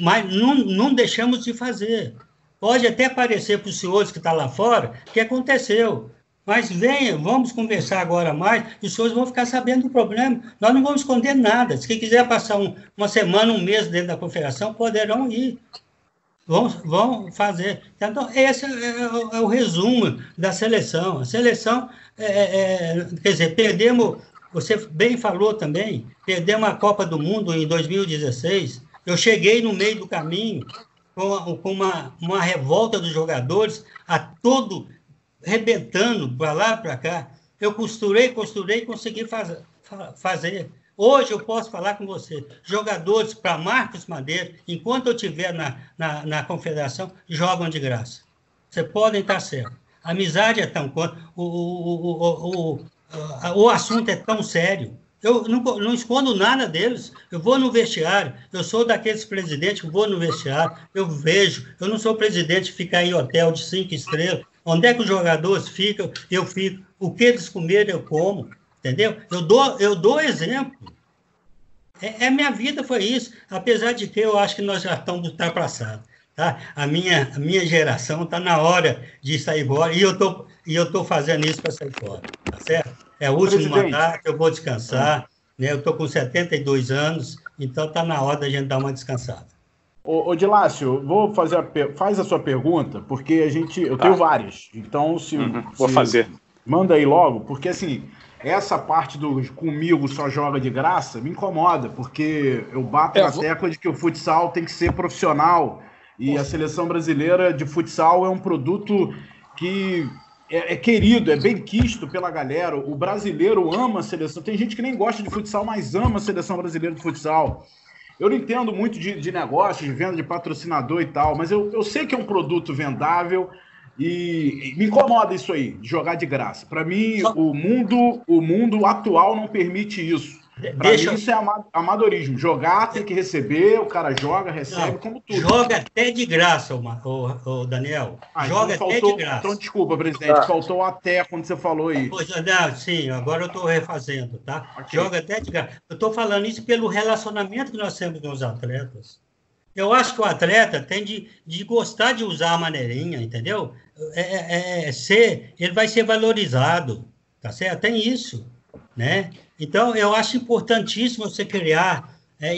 mas não, não deixamos de fazer. Pode até parecer para os senhores que estão tá lá fora que aconteceu, mas venha, vamos conversar agora mais, e os senhores vão ficar sabendo do problema. Nós não vamos esconder nada. Se quiser passar um, uma semana, um mês dentro da confederação, poderão ir. Vão, vão fazer. Então, esse é, é, é, o resumo da seleção. A seleção, é, é, é, quer dizer, perdemos, você bem falou também, perdemos a Copa do Mundo em 2016. Eu cheguei no meio do caminho com, com uma, uma revolta dos jogadores, a todo rebentando para lá para cá. Eu costurei, costurei e consegui faz, fazer. Hoje eu posso falar com você, jogadores para Marcos Madeira, enquanto eu estiver na, na, na, confederação, jogam de graça. Você podem estar certo. A amizade é tão... O, o, o, o, o assunto é tão sério. Eu não, não, escondo nada deles. Eu vou no vestiário. Eu sou daqueles presidentes que vou no vestiário. Eu vejo. Eu não sou presidente de ficar em hotel de cinco estrelas. Onde é que os jogadores ficam? Eu fico. O que eles comerem, eu como. Entendeu? Eu dou, eu dou exemplo. É, é, minha vida foi isso. Apesar de que eu acho que nós já estamos ultrapassados. Tá? A, minha, a minha geração está na hora de sair fora. E eu tô, e eu estou fazendo isso para sair fora. Tá certo? É o último Presidente. mandato, eu vou descansar. Né? Eu estou com 72 anos, então está na hora da gente dar uma descansada. Ô, ô Dilácio, vou fazer a, faz a sua pergunta, porque a gente. Eu tenho tá. várias. Então, se. Uhum, vou se, fazer. Manda aí logo, porque assim, essa parte do comigo só joga de graça me incomoda, porque eu bato é, na vou... tecla de que o futsal tem que ser profissional e a seleção brasileira de futsal é um produto que é, é, querido, é bem quisto pela galera. O brasileiro ama a seleção. Tem gente que nem gosta de futsal, mas ama a seleção brasileira de futsal. Eu não entendo muito de, de negócios, de venda de patrocinador e tal, mas eu, eu sei que é um produto vendável e, e me incomoda isso aí, de jogar de graça. Para mim, o mundo, o mundo atual não permite isso. Pra Deixa... mim, isso é amadorismo. Jogar tem que receber, o cara joga, recebe, não, como tudo. Joga até de graça, o, Daniel. Ah, então joga então até faltou, de graça. Então, desculpa, presidente, ah. faltou até quando você falou aí. Pois, não, sim, agora eu estou refazendo, tá? Okay. Joga até de graça. Eu estou falando isso pelo relacionamento que nós temos com os atletas. Eu acho que o atleta tem de, de gostar de usar a maneirinha, entendeu? É, é, é ser, ele vai ser valorizado, tá certo? Tem isso, né? Então, eu acho importantíssimo você criar é,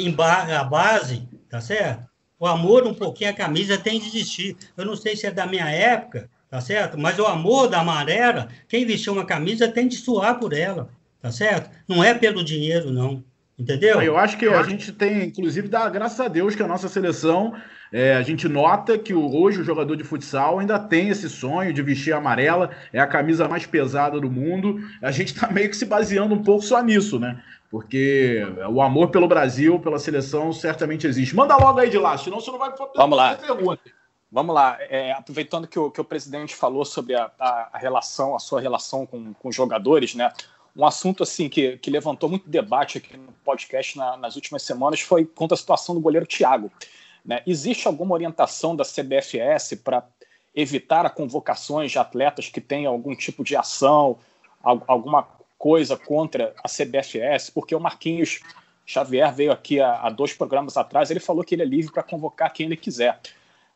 a base, tá certo? O amor um pouquinho a camisa tem de existir. Eu não sei se é da minha época, tá certo? Mas o amor da amarela, quem vestiu uma camisa tem de suar por ela, tá certo? Não é pelo dinheiro, não. Entendeu? Eu acho que a gente tem, inclusive, dá graças a Deus que a nossa seleção é, a gente nota que hoje o jogador de futsal ainda tem esse sonho de vestir amarela, é a camisa mais pesada do mundo. A gente está meio que se baseando um pouco só nisso, né? Porque o amor pelo Brasil, pela seleção, certamente existe. Manda logo aí de lá, senão você não vai poder Vamos lá. pergunta. Vamos lá, é, aproveitando que o, que o presidente falou sobre a, a, a relação, a sua relação com, com os jogadores, né? Um assunto assim que, que levantou muito debate aqui no podcast na, nas últimas semanas foi contra a situação do goleiro Thiago. Né? Existe alguma orientação da CBFS para evitar convocações de atletas que tenham algum tipo de ação, alguma coisa contra a CBFS? Porque o Marquinhos Xavier veio aqui há, há dois programas atrás, ele falou que ele é livre para convocar quem ele quiser,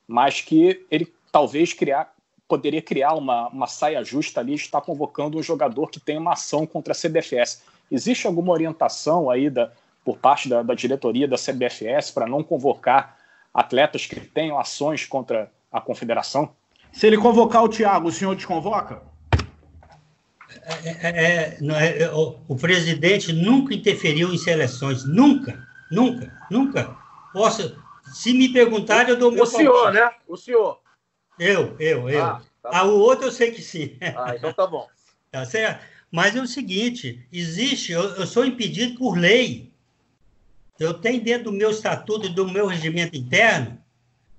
mas que ele talvez criar, poderia criar uma, uma saia justa ali, estar convocando um jogador que tem uma ação contra a CBFS. Existe alguma orientação aí da, por parte da, da diretoria da CBFS para não convocar atletas que tenham ações contra a confederação? Se ele convocar o Thiago, o senhor desconvoca? É, é, é, é, o, o, presidente nunca interferiu em seleções, nunca, nunca, nunca. Posso, se me perguntarem, eu dou meu O senhor, né? O senhor. Eu, eu, eu. Ah, tá ah, o outro eu sei que sim. Ah, então tá bom. tá certo? Mas é o seguinte, existe, eu, eu sou impedido por lei eu tenho dentro do meu estatuto e do meu regimento interno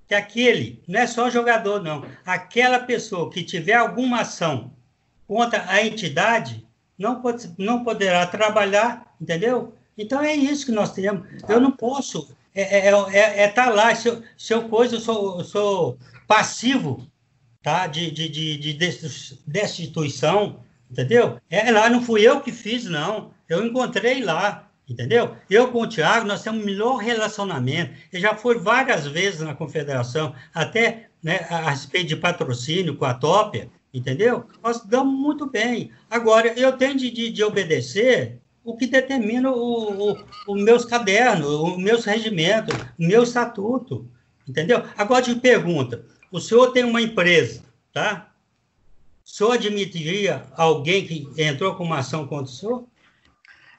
que aquele, não é só jogador, não, aquela pessoa que tiver alguma ação contra a entidade não, pode, não poderá trabalhar, entendeu? Então é isso que nós temos. Eu não posso é, é, é, é tá lá, se eu, se eu coisa, eu sou, eu sou passivo, tá? De, de, de, de destituição, entendeu? É lá, não fui eu que fiz, não. Eu encontrei lá, entendeu? Eu com o Tiago, nós temos o melhor relacionamento. Ele já foi várias vezes na confederação, até né, a respeito de patrocínio com a Tópia, entendeu? Nós damos muito bem. Agora, eu tenho de, de, de obedecer o que determina o, o, o meus cadernos, os meus regimentos, o meu estatuto, entendeu? Agora te pergunta, o senhor tem uma empresa, tá? O senhor admitiria alguém que entrou com uma ação contra o senhor?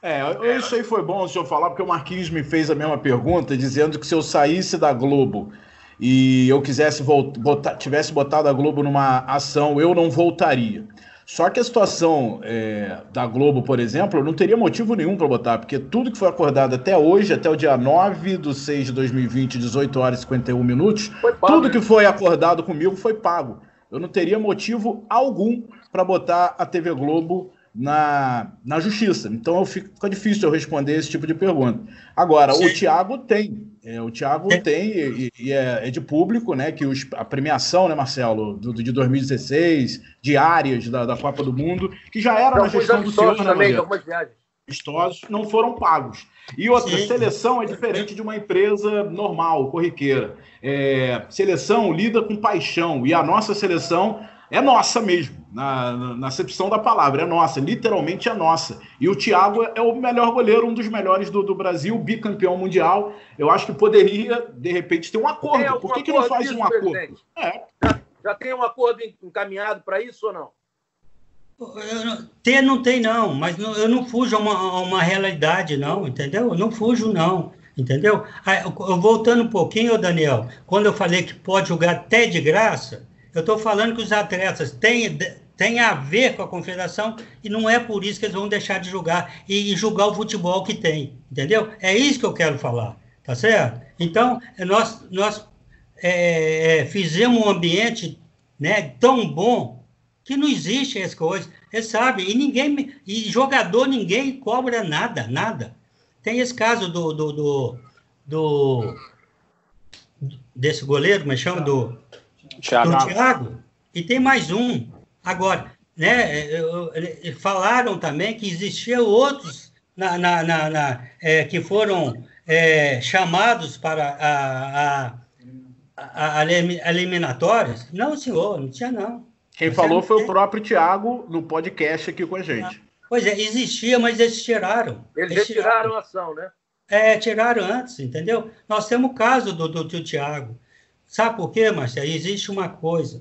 É, isso aí foi bom o senhor falar, porque o Marquinhos me fez a mesma pergunta, dizendo que se eu saísse da Globo e eu quisesse voltar, tivesse botado a Globo numa ação, eu não voltaria. Só que a situação é, da Globo, por exemplo, eu não teria motivo nenhum para botar, porque tudo que foi acordado até hoje, até o dia 9 de 6 de 2020, 18 horas e 51 minutos, tudo que foi acordado comigo foi pago. Eu não teria motivo algum para botar a TV Globo na, na justiça. Então eu fico, fica difícil eu responder esse tipo de pergunta. Agora, Sim. o Thiago tem. É, o Thiago é. tem, e, e é, é, de público, né? Que os, a premiação, né, Marcelo, do, de 2016, diárias da, da Copa do Mundo, que já era na gestão do senhor, né, também, algumas viagens. Amistosos não foram pagos. E outra, Sim. seleção é diferente de uma empresa normal, corriqueira. É, seleção lida com paixão, e a nossa seleção é nossa mesmo, na, na, acepção da palavra, é nossa, literalmente é nossa. E o Thiago é o melhor goleiro, um dos melhores do, do Brasil, bicampeão mundial. Eu acho que poderia, de repente, ter um acordo. Por que, que não faz disso, um acordo? É. Já, já, tem um acordo encaminhado para isso ou não? Ter não tem, não, mas não, eu não fujo a uma, a uma realidade, não, entendeu? Eu não fujo, não entendeu? Voltando um pouquinho, Daniel, quando eu falei que pode jogar até de graça, eu estou falando que os atletas têm, têm a ver com a confederação e não é por isso que eles vão deixar de jogar e, e julgar o futebol que tem, entendeu? É isso que eu quero falar, tá certo? Então, nós, nós é, é fizemos um ambiente né, tão bom que não existe as coisas, você sabe, e ninguém, e jogador ninguém cobra nada, nada. Tem esse caso do, do, do, do desse goleiro, como é chama, do Thiago. do Thiago. E tem mais um. Agora, né, falaram também que existiam outros na, na, na, na é, que foram é, chamados para a, a, a, a, eliminatórias. Não, senhor, não tinha não. Quem não falou foi o próprio Tiago no podcast aqui com a gente. Pois é, existia, mas eles tiraram. Eles, eles retiraram a ação, né? É, tiraram antes, entendeu? Nós temos o caso do, do, do Tiago. Sabe por quê, Marcelo? Existe uma coisa.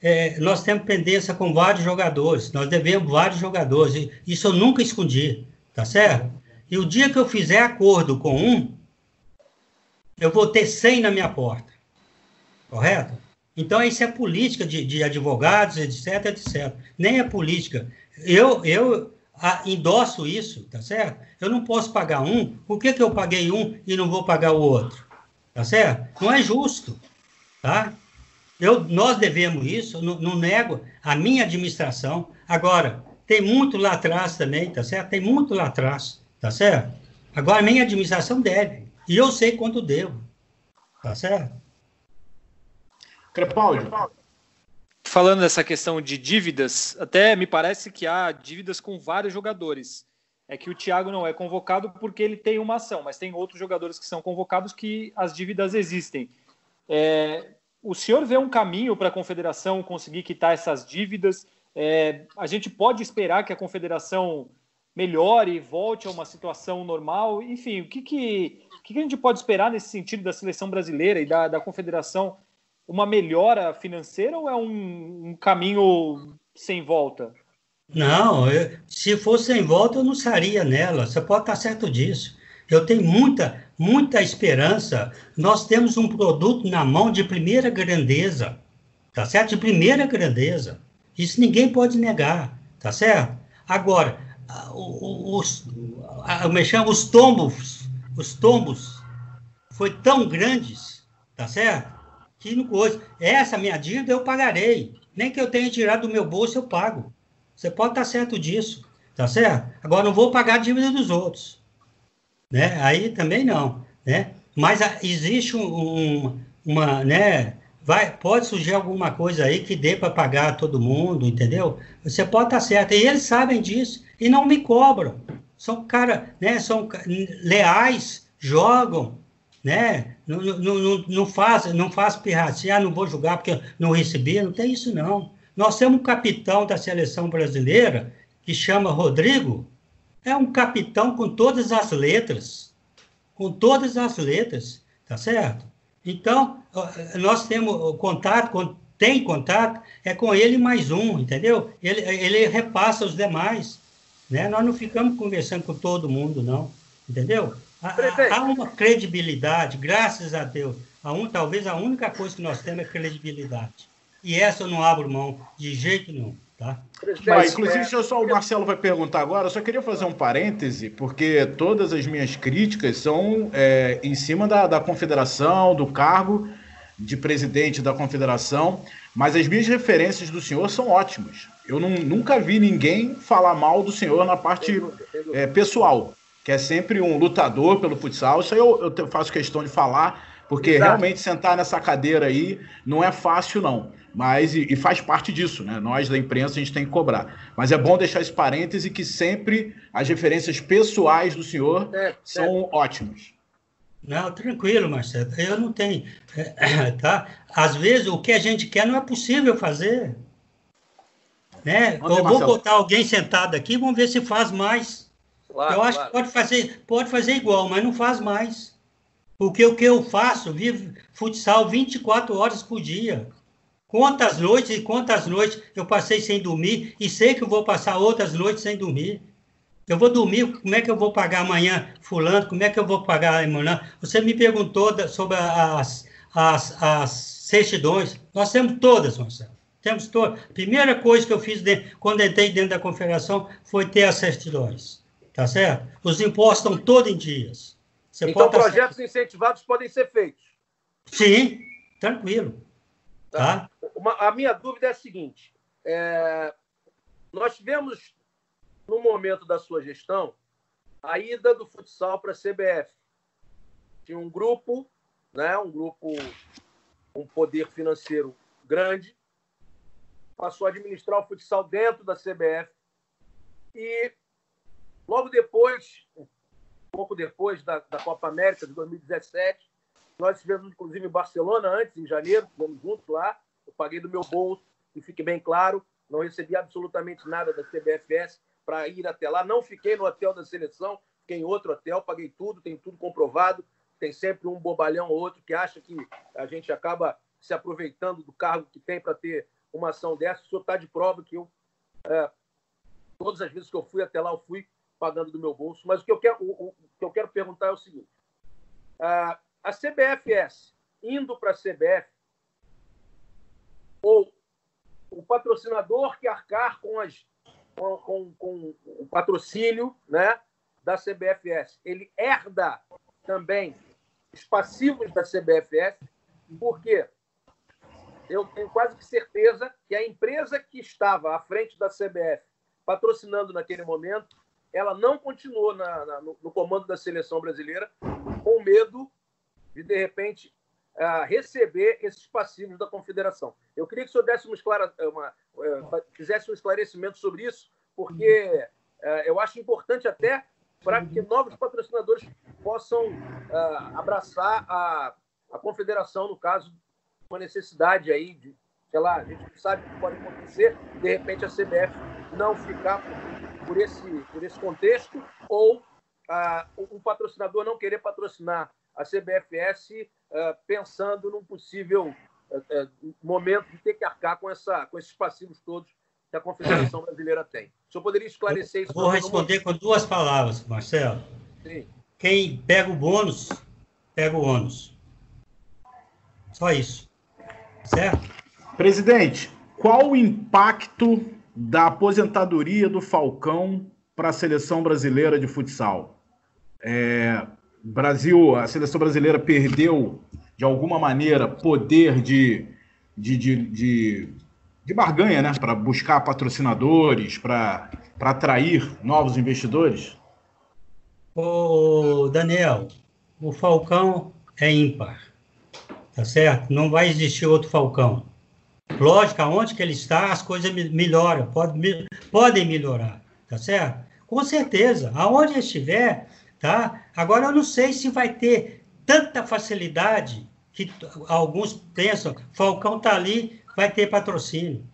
É, nós temos pendência com vários jogadores, nós devemos vários jogadores, isso eu nunca escondi, tá certo? E o dia que eu fizer acordo com um, eu vou ter 100 na minha porta, correto? Então, isso é política de, de advogados, etc, etc. Nem é política. Eu, eu endosso isso, tá certo? Eu não posso pagar um, por que, que eu paguei um e não vou pagar o outro? Tá certo? Não é justo. Tá? Eu, nós devemos isso, não, não nego a minha administração. Agora, tem muito lá atrás também, tá certo? Tem muito lá atrás, tá certo? Agora, a minha administração deve. E eu sei quanto devo. Tá certo? Crepaldi. Falando dessa questão de dívidas, até me parece que há dívidas com vários jogadores. É que o Thiago não é convocado porque ele tem uma ação, mas tem outros jogadores que são convocados que as dívidas existem. É, o senhor vê um caminho para a confederação conseguir quitar essas dívidas? É, a gente pode esperar que a confederação melhore e volte a uma situação normal? Enfim, o que, que, que a gente pode esperar nesse sentido da seleção brasileira e da, da confederação? Uma melhora financeira ou é um, um caminho sem volta? Não, eu, se fosse sem volta, eu não estaria nela. Você pode estar certo disso. Eu tenho muita, muita esperança. Nós temos um produto na mão de primeira grandeza, tá certo? De primeira grandeza. Isso ninguém pode negar, tá certo? Agora, os, é chama, os tombos, os tombos foi tão grandes, tá certo? Que no coisa, essa minha dívida eu pagarei. Nem que eu tenha tirado do meu bolso, eu pago. Você pode estar certo disso, tá certo? Agora, não vou pagar a dívida dos outros né? Aí também não, né? Mas a, existe um, uma, né, vai, pode surgir alguma coisa aí que dê para pagar todo mundo, entendeu? Você pode estar tá certo. E eles sabem disso e não me cobram. São cara, né, são leais, jogam, né? Não, não, não, faz, não faz pirracia, ah, não vou jogar porque não recebi, não tem isso não. Nós temos um capitão da seleção brasileira que chama Rodrigo, é um capitão com todas as letras, com todas as letras, tá certo? Então, nós temos contato, tem contato, é com ele mais um, entendeu? Ele, ele repassa os demais, né? Nós não ficamos conversando com todo mundo, não, entendeu? Há, há uma credibilidade, graças a Deus. A um, talvez a única coisa que nós temos é credibilidade. E essa eu não abro mão de jeito nenhum. Tá? Mas, inclusive, se eu só o Marcelo vai perguntar agora, eu só queria fazer um parêntese, porque todas as minhas críticas são é, em cima da, da confederação, do cargo de presidente da confederação, mas as minhas referências do senhor são ótimas. Eu não, nunca vi ninguém falar mal do senhor na parte é, pessoal, que é sempre um lutador pelo futsal. Isso aí eu, eu faço questão de falar, porque Exato. realmente sentar nessa cadeira aí não é fácil, não. Mas, e, e, faz parte disso, né? Nós da imprensa a gente tem que cobrar. Mas é bom deixar esse parêntese que sempre as referências pessoais do senhor é, são é. ótimas. Não, tranquilo, Marcelo. Eu não tenho. Tá? Às vezes o que a gente quer não é possível fazer. Né? Eu vou Marcelo. botar alguém sentado aqui, vamos ver se faz mais. Claro, eu acho claro. que pode fazer, pode fazer igual, mas não faz mais. Porque o que eu faço, vivo futsal 24 horas por dia. Quantas noites e quantas noites eu passei sem dormir e sei que eu vou passar outras noites sem dormir. Eu vou dormir, como é que eu vou pagar amanhã fulano, como é que eu vou pagar amanhã? Você me perguntou sobre as, as, as certidões. Nós temos todas, Marcelo. Temos todas. A primeira coisa que eu fiz quando entrei dentro da confederação foi ter as certidões. Tá certo? Os impostos estão todos em dias. Você então, projetos certo. incentivados podem ser feitos. Sim, tranquilo. Tá? tá? Uma, a minha dúvida é a seguinte: é, nós tivemos, no momento da sua gestão, a ida do futsal para a CBF. Tinha um grupo, né, um grupo um poder financeiro grande, passou a administrar o futsal dentro da CBF e logo depois, um pouco depois da, da Copa América de 2017, nós estivemos, inclusive, em Barcelona antes, em janeiro, estivemos juntos lá. Eu paguei do meu bolso, e fique bem claro, não recebi absolutamente nada da CBFS para ir até lá. Não fiquei no hotel da seleção, fiquei em outro hotel, paguei tudo, tem tudo comprovado. Tem sempre um bobalhão ou outro que acha que a gente acaba se aproveitando do cargo que tem para ter uma ação dessa. O senhor está de prova que eu, é, todas as vezes que eu fui até lá, eu fui pagando do meu bolso. Mas o que eu quero, o, o que eu quero perguntar é o seguinte: a, a CBFS indo para a CBF ou o patrocinador que arcar com, as, com, com, com, o patrocínio né, da CBFS, ele herda também os passivos da CBFS, porque eu tenho quase que certeza que a empresa que estava à frente da CBF patrocinando naquele momento, ela não continuou na, na, no, no comando da seleção brasileira com medo de, de repente, uh, receber esses passivos da confederação. Eu queria que o senhor desse uma, uma uh, fizesse um esclarecimento sobre isso, porque uh, eu acho importante até para que novos patrocinadores possam abraçar a, a confederação, no caso, uma necessidade aí de, sei lá, a gente sabe o que pode acontecer, de repente a CBF não ficar por, por esse, por esse contexto, ou uh, um patrocinador não querer patrocinar a CBFS uh, pensando num possível uh, uh, momento de ter que arcar com, essa, com esses passivos todos que a Confederação Brasileira tem. O senhor poderia esclarecer isso? Vou responder com duas palavras, Marcelo. Sim. Quem pega o bônus, pega o ônus. Só isso. Certo? Presidente, qual o impacto da aposentadoria do Falcão para a seleção brasileira de futsal? É, Brasil, a seleção brasileira perdeu, de alguma maneira, poder de, de, de, de, de barganha, né? Para buscar patrocinadores, para atrair novos investidores? Ô, Daniel, o Falcão é ímpar. Tá certo? Não vai existir outro Falcão. Lógico, aonde que ele está, as coisas melhoram, pode, podem melhorar, tá certo? Com certeza, aonde estiver, tá? Agora, eu não sei se vai ter tanta facilidade que alguns pensam, Falcão está ali, vai ter patrocínio.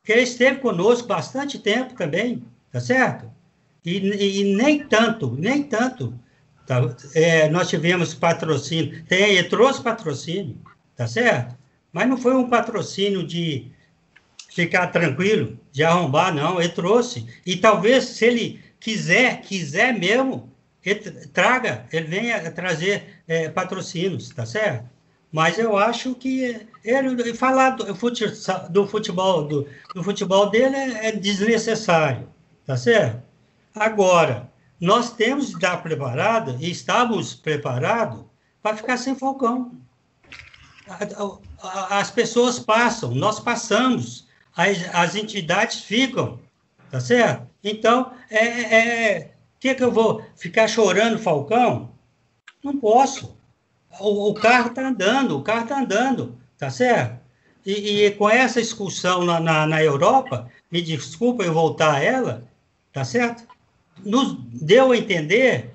Porque ele esteve conosco bastante tempo também, tá certo? E, e nem tanto, nem tanto. Tá? É, nós tivemos patrocínio, tem, ele trouxe patrocínio, tá certo? Mas não foi um patrocínio de ficar tranquilo, de arrombar, não, ele trouxe. E talvez, se ele quiser, quiser mesmo, ele traga, ele venha trazer é, patrocínios, tá certo? Mas eu acho que ele falar do do futebol, do, do futebol dele é, é desnecessário, tá certo? Agora, nós temos de estar preparado, e estávamos preparados, para ficar sem Falcão. As pessoas passam, nós passamos, as, as entidades ficam, tá certo? Então, é, é, que, que eu vou ficar chorando Falcão? Não posso. O, o carro está andando, o carro está andando, tá certo? E, e, com essa excursão na, na, na, Europa, me desculpa eu voltar a ela, tá certo? Nos deu a entender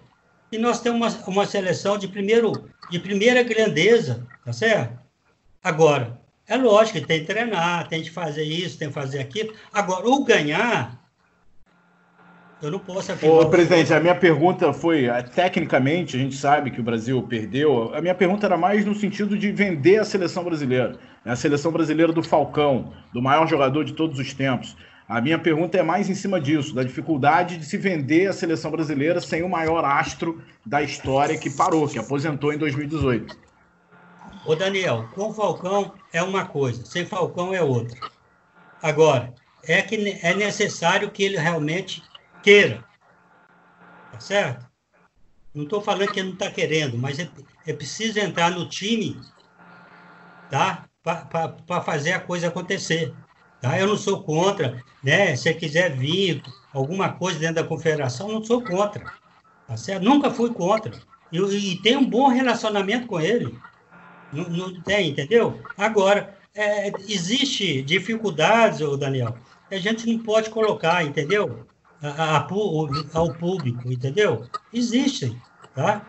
que nós temos uma, uma seleção de, primeiro, de primeira grandeza, tá certo? Agora, é lógico que tem que treinar, tem que fazer isso, tem que fazer aquilo. Agora, o ganhar eu não posso afirmar. Ô, presidente, a minha pergunta foi, tecnicamente, a gente sabe que o Brasil perdeu. A minha pergunta era mais no sentido de vender a seleção brasileira. Né? A seleção brasileira do Falcão, do maior jogador de todos os tempos. A minha pergunta é mais em cima disso, da dificuldade de se vender a seleção brasileira sem o maior astro da história que parou, que aposentou em 2018. Ô Daniel, com Falcão é uma coisa, sem Falcão é outra. Agora, é que é necessário que ele realmente queira. Tá certo? Não estou falando que ele não está querendo, mas é, é, preciso entrar no time tá? para fazer a coisa acontecer. Tá? Eu não sou contra, né? Se quiser vir alguma coisa dentro da confederação, não sou contra. Tá certo? Nunca fui contra. E, e tenho um bom relacionamento com ele. Não, não tem, entendeu? Agora, é, existe dificuldades, Daniel, que a gente não pode colocar, entendeu? A, a, ao público, entendeu? Existem, tá?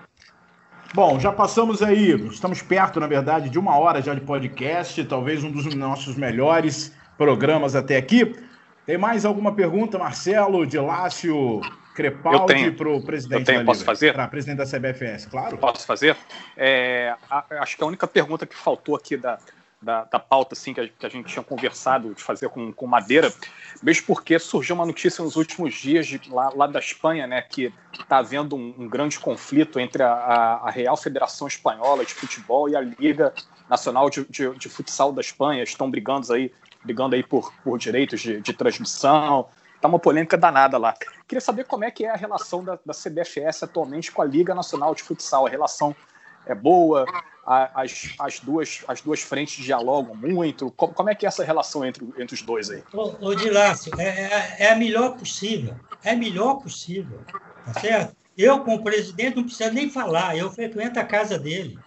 Bom, já passamos aí, estamos perto, na verdade, de uma hora já de podcast, talvez um dos nossos melhores programas até aqui. Tem mais alguma pergunta, Marcelo, de Lácio Crepaldi para o presidente Eu tenho, posso fazer? Para presidente da CBFS, claro. Posso fazer? É, a, acho que a única pergunta que faltou aqui da, da, da pauta assim, que a, que, a, gente tinha conversado de fazer com, com Madeira, mesmo porque surgiu uma notícia nos últimos dias de, lá, lá da Espanha, né, que está havendo um, um, grande conflito entre a, a, Real Federação Espanhola de Futebol e a Liga Nacional de, de, de Futsal da Espanha. Estão brigando aí, brigando aí por, por direitos de, de transmissão. Está uma polêmica danada lá. Queria saber como é que é a relação da, da CBFS atualmente com a Liga Nacional de Futsal. A relação é boa? as, as, duas, as duas frentes dialogam muito? Como, como é que é essa relação entre, entre os dois aí? Ô, Dilácio, é, é, é, a melhor possível. É a melhor possível. Tá certo? Eu, como presidente, não preciso nem falar. Eu frequento a casa dele.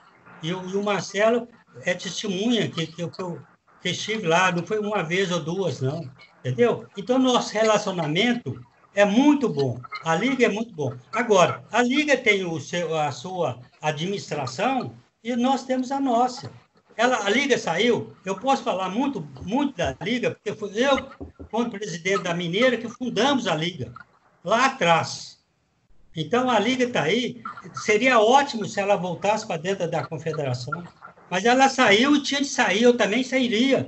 E, eu, e o Marcelo é testemunha que, que, eu, que eu que estive lá. Não foi uma vez ou duas, não. Entendeu? Então, nosso relacionamento é muito bom. A Liga é muito bom. Agora, a Liga tem o seu, a sua administração e nós temos a nossa. Ela, a Liga saiu, eu posso falar muito, muito da Liga, porque eu, como presidente da Mineira, que fundamos a Liga, lá atrás. Então, a Liga está aí, seria ótimo se ela voltasse para dentro da confederação, mas ela saiu e tinha de sair, eu também sairia,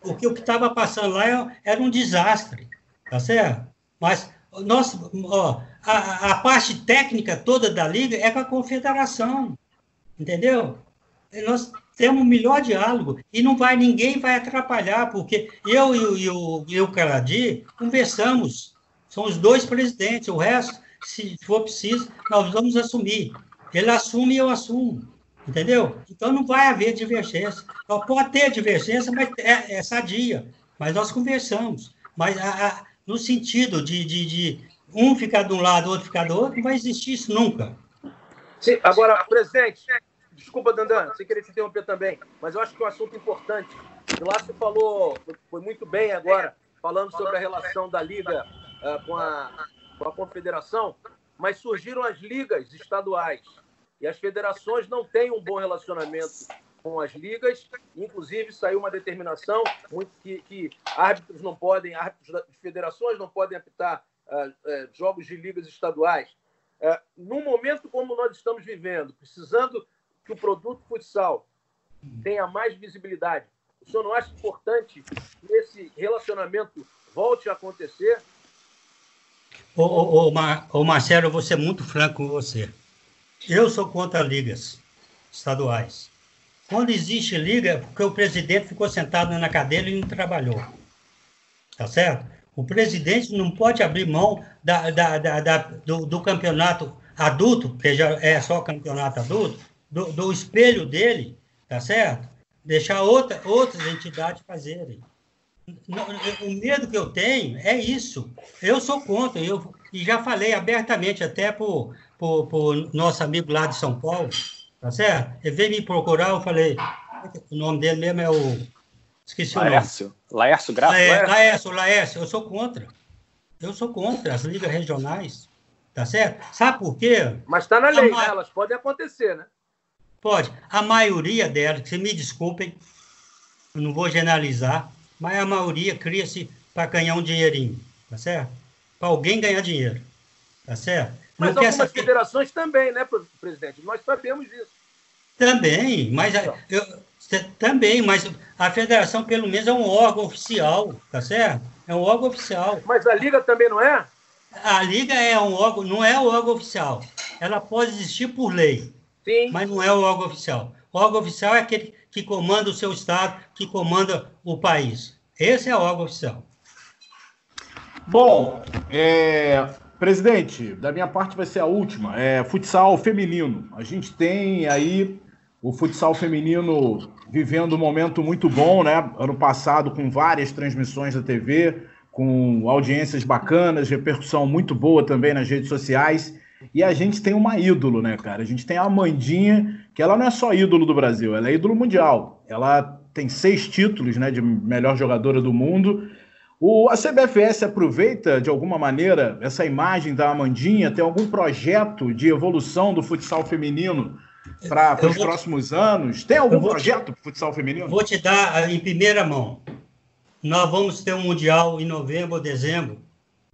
porque o que estava passando lá era um desastre, tá certo? Mas nós, ó, a, a parte técnica toda da Liga é com a confederação. Entendeu? Nós temos o melhor diálogo e não vai ninguém vai atrapalhar, porque eu e, o, e o Caradi conversamos, são os dois presidentes, o resto, se for preciso, nós vamos assumir. Ele assume e eu assumo, entendeu? Então não vai haver divergência. Pode ter divergência, mas é, é sadia, mas nós conversamos. Mas a, a, no sentido de, de, de um ficar de um lado, outro ficar do outro, não vai existir isso nunca. Sim, agora, presidente, desculpa, Dandan, sem querer te interromper também, mas eu acho que é um assunto importante. O Lácio falou, foi muito bem agora, falando sobre a relação da Liga uh, com, a, com a Confederação, mas surgiram as ligas estaduais. E as federações não têm um bom relacionamento com as ligas. Inclusive, saiu uma determinação que, que árbitros não podem, árbitros de federações não podem apitar uh, uh, jogos de ligas estaduais. Uh, momento como nós estamos vivendo, precisando que o produto futsal tenha mais visibilidade, o senhor não acha importante que esse relacionamento volte a acontecer? Ô, ô, ô, Mar, ô Marcelo, eu vou ser muito franco com você. Eu sou contra ligas estaduais. Quando existe liga, é porque o presidente ficou sentado na cadeira e não trabalhou. Tá certo? O presidente não pode abrir mão da, da, da, da do, do, campeonato adulto, que já é só campeonato adulto, do, do espelho dele, tá certo? Deixar outra, outras entidades fazerem. O medo que eu tenho é isso. Eu sou contra. Eu, e já falei abertamente até para o nosso amigo lá de São Paulo, tá certo? Ele veio me procurar, eu falei, o nome dele mesmo é o... Esqueci Laércio. o nome. Laércio Graça? Laércio, Laércio, Laércio, eu sou contra. Eu sou contra as ligas regionais, tá certo? Sabe por quê? Mas está na lei, ma... elas podem acontecer, né? Pode. A maioria delas, que me desculpem, eu não vou generalizar, mas a maioria cria-se para ganhar um dinheirinho, tá certo? Para alguém ganhar dinheiro, tá certo? Mas não algumas federações também, né, presidente? Nós sabemos disso. Também, mas eu, também, mas a federação pelo menos é um órgão oficial, tá certo? É um órgão oficial. Mas a liga também não é? A liga é um órgão, não é o órgão oficial. Ela pode existir por lei, Sim. mas não é o órgão oficial. O órgão oficial é aquele que comanda o seu estado, que comanda o país. Esse é o órgão oficial. Bom, é, presidente, da minha parte vai ser a última. É futsal feminino. A gente tem aí o futsal feminino vivendo um momento muito bom, né? Ano passado, com várias transmissões da TV, com audiências bacanas, repercussão muito boa também nas redes sociais. E a gente tem uma ídolo, né, cara? A gente tem a Amandinha, que ela não é só ídolo do Brasil, ela é ídolo mundial. Ela tem seis títulos, né, de melhor jogadora do mundo. O, a CBFS aproveita, de alguma maneira, essa imagem da Amandinha? Tem algum projeto de evolução do futsal feminino para os próximos anos? Tem algum projeto para futsal feminino? Vou te dar em primeira mão. Nós vamos ter um Mundial em novembro ou dezembro,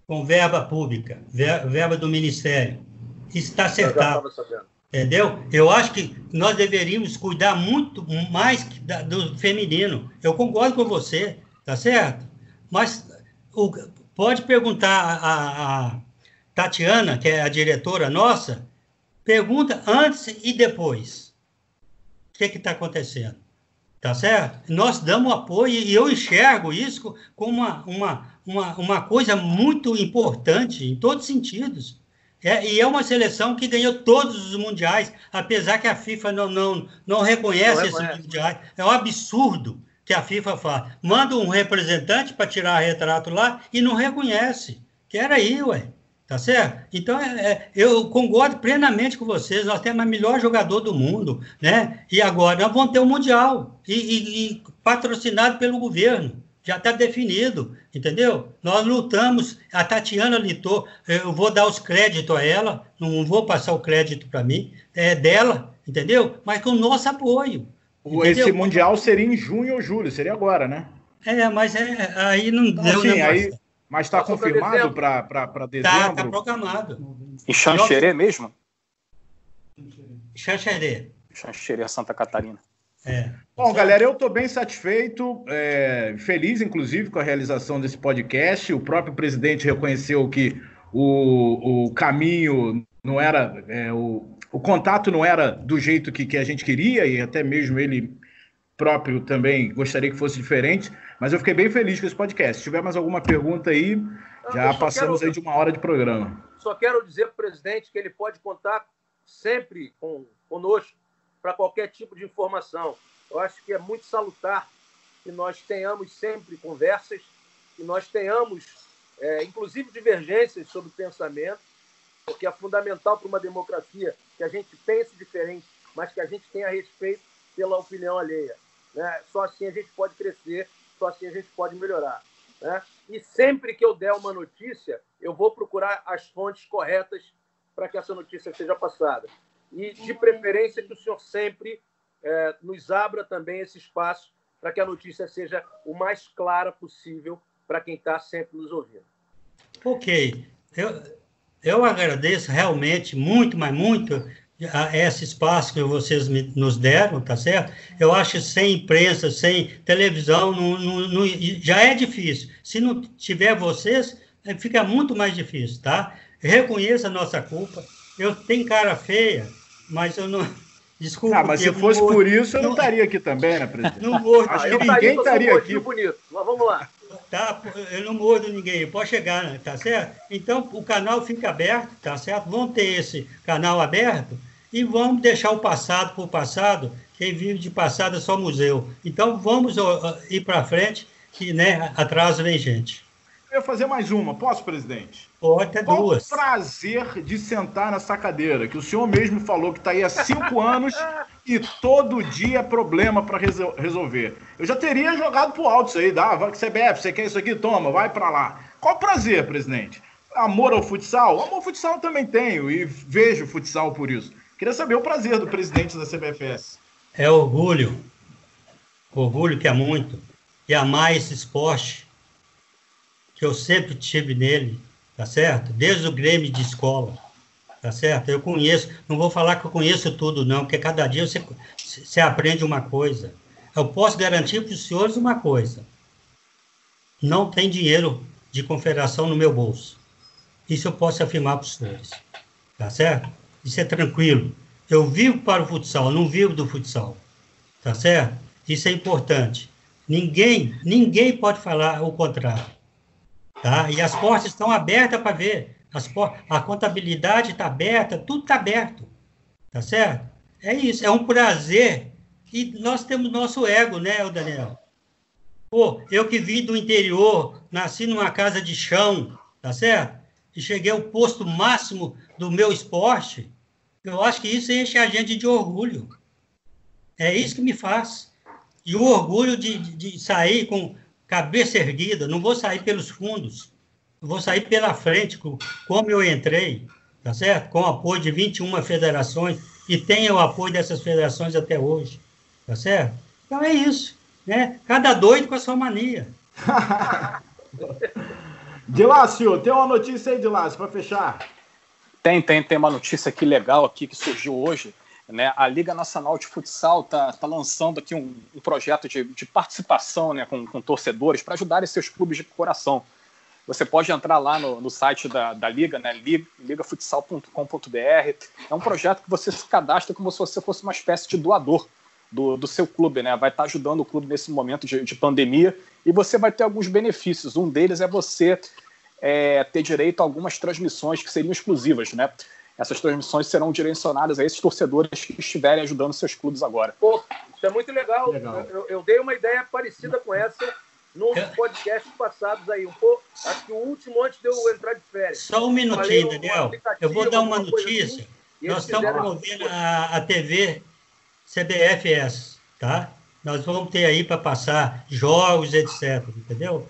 com verba pública, verba do Ministério. Isso está acertado. Entendeu? Eu acho que nós deveríamos cuidar muito mais do feminino. Eu concordo com você, tá certo? Mas o, pode perguntar a, a Tatiana, que é a diretora nossa, Pergunta antes e depois. O que está acontecendo? Tá certo? Nós damos apoio e eu enxergo isso como uma, uma, uma, uma coisa muito importante em todos os sentidos. É, e é uma seleção que ganhou todos os mundiais, apesar que a FIFA não, não, não reconhece, não reconhece. esses mundiais. É um absurdo que a FIFA faz. Manda um representante para tirar retrato lá e não reconhece. Quer aí, ué. Tá certo? Então, é, é, eu concordo plenamente com vocês. Nós temos o melhor jogador do mundo, né? E agora nós vamos ter o um Mundial e, e, e, patrocinado pelo governo. Já está definido, entendeu? Nós lutamos, a Tatiana lutou, eu vou dar os créditos a ela, não vou passar o crédito para mim, é dela, entendeu? Mas com o nosso apoio. Entendeu? Esse Mundial seria em junho ou julho, seria agora, né? É, mas é, aí não deu. Assim, aí, mas está confirmado para tá, dezembro? Está tá programado. Em Xanxerê mesmo? Xanxerê. Xanxerê, Santa Catarina. É. Bom, galera, eu estou bem satisfeito, é, feliz, inclusive, com a realização desse podcast. O próprio presidente reconheceu que o, o caminho não era. É, o, o contato não era do jeito que, que a gente queria, e até mesmo ele próprio também gostaria que fosse diferente, mas eu fiquei bem feliz com esse podcast. Se tiver mais alguma pergunta aí, já passamos quero, aí de uma hora de programa. Só quero dizer para o presidente que ele pode contar sempre com, conosco para qualquer tipo de informação. Eu acho que é muito salutar que nós tenhamos sempre conversas, que nós tenhamos, é, inclusive, divergências sobre pensamento, porque é fundamental para uma democracia que a gente pense diferente mas que a gente tenha respeito pela opinião alheia. Né? Só assim a gente pode crescer, só assim a gente pode melhorar. Né? E sempre que eu der uma notícia, eu vou procurar as fontes corretas para que essa notícia seja passada. E, de preferência, que o senhor sempre é, nos abra também esse espaço para que a notícia seja o mais clara possível para quem está sempre nos ouvindo. Ok. Eu, eu agradeço realmente muito, mas muito a esse espaço que vocês me, nos deram, tá certo? Eu acho que sem imprensa, sem televisão, não, não, não, já é difícil. Se não tiver vocês, fica muito mais difícil, tá? Reconheça a nossa culpa. Eu tenho cara feia, mas eu não. Desculpa. Ah, mas se fosse mordo, por isso, eu não, estaria aqui também, né, presidente? Não mordo. Acho que ninguém estaria aqui. Bonito. Mas vamos lá. Tá, eu não mordo ninguém, pode chegar, tá certo? Então, o canal fica aberto, tá certo? Vamos ter esse canal aberto e vamos deixar o passado por passado. Quem vive de passado é só museu. Então, vamos ir para frente, que né, atrás vem gente. Eu ia fazer mais uma, posso, presidente? Pode, até Qual duas. o prazer de sentar nessa cadeira, que o senhor mesmo falou que está aí há cinco anos e todo dia é problema para resolver. Eu já teria jogado pro alto isso aí, dá, vai que CBF, você quer isso aqui? Toma, vai para lá. Qual o prazer, presidente? Amor ao futsal? Amor ao futsal também tenho e vejo futsal por isso. Queria saber o prazer do presidente da CBFS. É orgulho. Orgulho que é muito. E amar esse esporte que eu sempre tive nele, tá certo? Desde o Grêmio de escola, tá certo? Eu conheço, não vou falar que eu conheço tudo, não, porque cada dia você, você aprende uma coisa. Eu posso garantir para os senhores uma coisa: não tem dinheiro de confederação no meu bolso. Isso eu posso afirmar para os senhores, tá certo? Isso é tranquilo. Eu vivo para o futsal, não vivo do futsal, tá certo? Isso é importante. Ninguém, ninguém pode falar o contrário. Tá? E as portas estão abertas para ver. As por... A contabilidade está aberta, tudo está aberto. Tá certo? É isso, é um prazer. E nós temos nosso ego, né, Daniel? Pô, eu que vim do interior, nasci numa casa de chão, tá certo? E cheguei ao posto máximo do meu esporte, eu acho que isso enche a gente de orgulho. É isso que me faz. E o orgulho de, de sair com cabeça erguida, não vou sair pelos fundos, vou sair pela frente, como eu entrei, tá certo? Com o apoio de 21 federações, e tenho o apoio dessas federações até hoje, tá certo? Então é isso, né? Cada doido com a sua mania. Dilácio, tem uma notícia aí, Dilácio, para fechar. Tem, tem, tem uma notícia aqui legal aqui que surgiu hoje. Né? A Liga Nacional de Futsal está tá lançando aqui um, um projeto de, de, participação né, com, com torcedores para ajudar seus clubes de coração. Você pode entrar lá no, no site da, da Liga, né, ligafutsal.com.br. É um projeto que você se cadastra como se você fosse uma espécie de doador do, do seu clube. Né? Vai estar tá ajudando o clube nesse momento de, de pandemia e você vai ter alguns benefícios. Um deles é você é, ter direito a algumas transmissões que seriam exclusivas, né? Essas transmissões serão direcionadas a esses torcedores que estiverem ajudando seus clubes agora. Pô, isso é muito legal. legal. Eu, eu, dei uma ideia parecida com essa nos podcasts passados aí. Um pouco, acho que o último antes de eu entrar de férias. Só um minutinho, Daniel. Eu vou dar uma notícia. Assim, Nós estamos promovendo a, a TV CBFS, tá? Nós vamos ter aí para passar jogos, etc. Entendeu?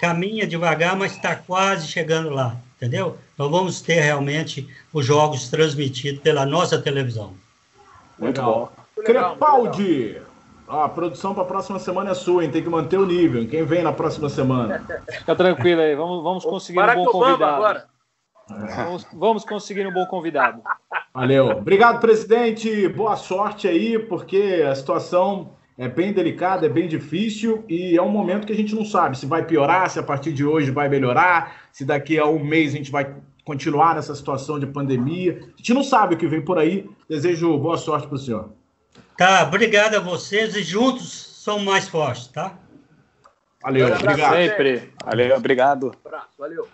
Caminha devagar, mas está quase chegando lá entendeu? Então vamos ter realmente os jogos transmitidos pela nossa televisão. Muito bom. Crepaldi! Ah, a produção para a próxima semana é sua, hein? Tem que manter o nível. Quem vem na próxima semana? Fica tranquilo aí, vamos, vamos conseguir um bom convidado. Agora. Vamos, vamos conseguir um bom convidado. Valeu. Obrigado, presidente. Boa sorte aí, porque a situação é bem delicado, é bem difícil e é um momento que a gente não sabe se vai piorar, se a partir de hoje vai melhorar, se daqui a um mês a gente vai continuar nessa situação de pandemia. A gente não sabe o que vem por aí. Desejo boa sorte para o senhor. Tá, obrigado a vocês e juntos somos mais fortes, tá? Valeu, obrigado. Sempre. Valeu, obrigado. Um abraço, valeu.